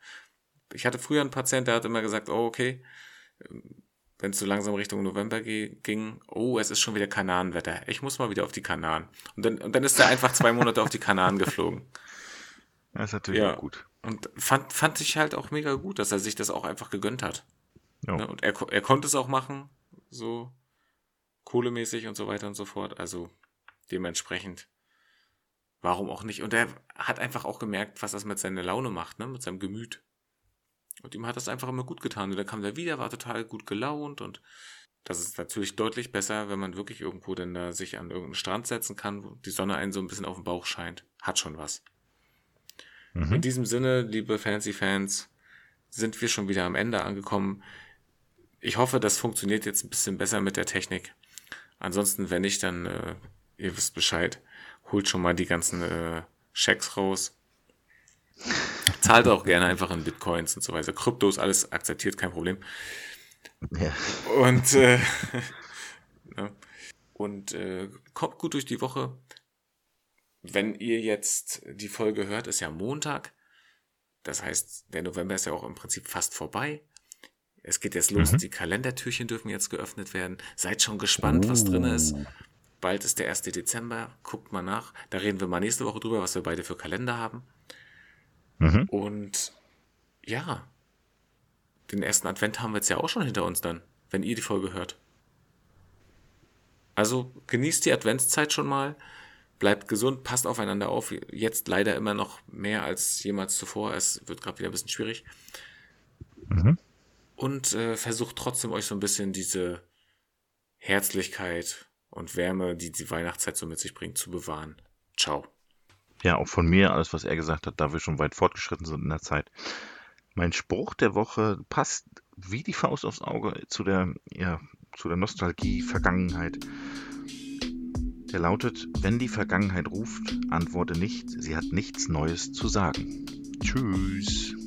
Ich hatte früher einen Patient, der hat immer gesagt, oh, okay, wenn es so langsam Richtung November ging, oh, es ist schon wieder Kananenwetter. Ich muss mal wieder auf die Kanaren. Und dann, und dann ist er einfach zwei Monate auf die Kanaren geflogen. Das ist natürlich ja. gut. Und fand, fand ich halt auch mega gut, dass er sich das auch einfach gegönnt hat. Ja. Ne, und er, er konnte es auch machen, so kohlemäßig und so weiter und so fort. Also dementsprechend warum auch nicht? Und er hat einfach auch gemerkt, was das mit seiner Laune macht, ne? mit seinem Gemüt. Und ihm hat das einfach immer gut getan. Und dann kam er wieder, war total gut gelaunt und das ist natürlich deutlich besser, wenn man wirklich irgendwo denn da sich an irgendeinen Strand setzen kann, wo die Sonne einen so ein bisschen auf den Bauch scheint. Hat schon was. Mhm. In diesem Sinne, liebe Fancy-Fans, sind wir schon wieder am Ende angekommen. Ich hoffe, das funktioniert jetzt ein bisschen besser mit der Technik. Ansonsten, wenn nicht, dann äh, ihr wisst Bescheid holt schon mal die ganzen äh, Schecks raus. Zahlt auch gerne einfach in Bitcoins und so weiter. Kryptos, alles akzeptiert, kein Problem. Ja. Und, äh, ja. <laughs> und äh, kommt gut durch die Woche. Wenn ihr jetzt die Folge hört, ist ja Montag. Das heißt, der November ist ja auch im Prinzip fast vorbei. Es geht jetzt los, mhm. die Kalendertürchen dürfen jetzt geöffnet werden. Seid schon gespannt, was drin ist. Bald ist der 1. Dezember, guckt mal nach. Da reden wir mal nächste Woche drüber, was wir beide für Kalender haben. Mhm. Und ja, den ersten Advent haben wir jetzt ja auch schon hinter uns dann, wenn ihr die Folge hört. Also genießt die Adventszeit schon mal, bleibt gesund, passt aufeinander auf. Jetzt leider immer noch mehr als jemals zuvor. Es wird gerade wieder ein bisschen schwierig. Mhm. Und äh, versucht trotzdem euch so ein bisschen diese Herzlichkeit und Wärme, die die Weihnachtszeit so mit sich bringt, zu bewahren. Ciao. Ja, auch von mir, alles, was er gesagt hat, da wir schon weit fortgeschritten sind in der Zeit. Mein Spruch der Woche passt wie die Faust aufs Auge zu der, ja, zu der Nostalgie, Vergangenheit. Der lautet, wenn die Vergangenheit ruft, antworte nicht, sie hat nichts Neues zu sagen. Tschüss.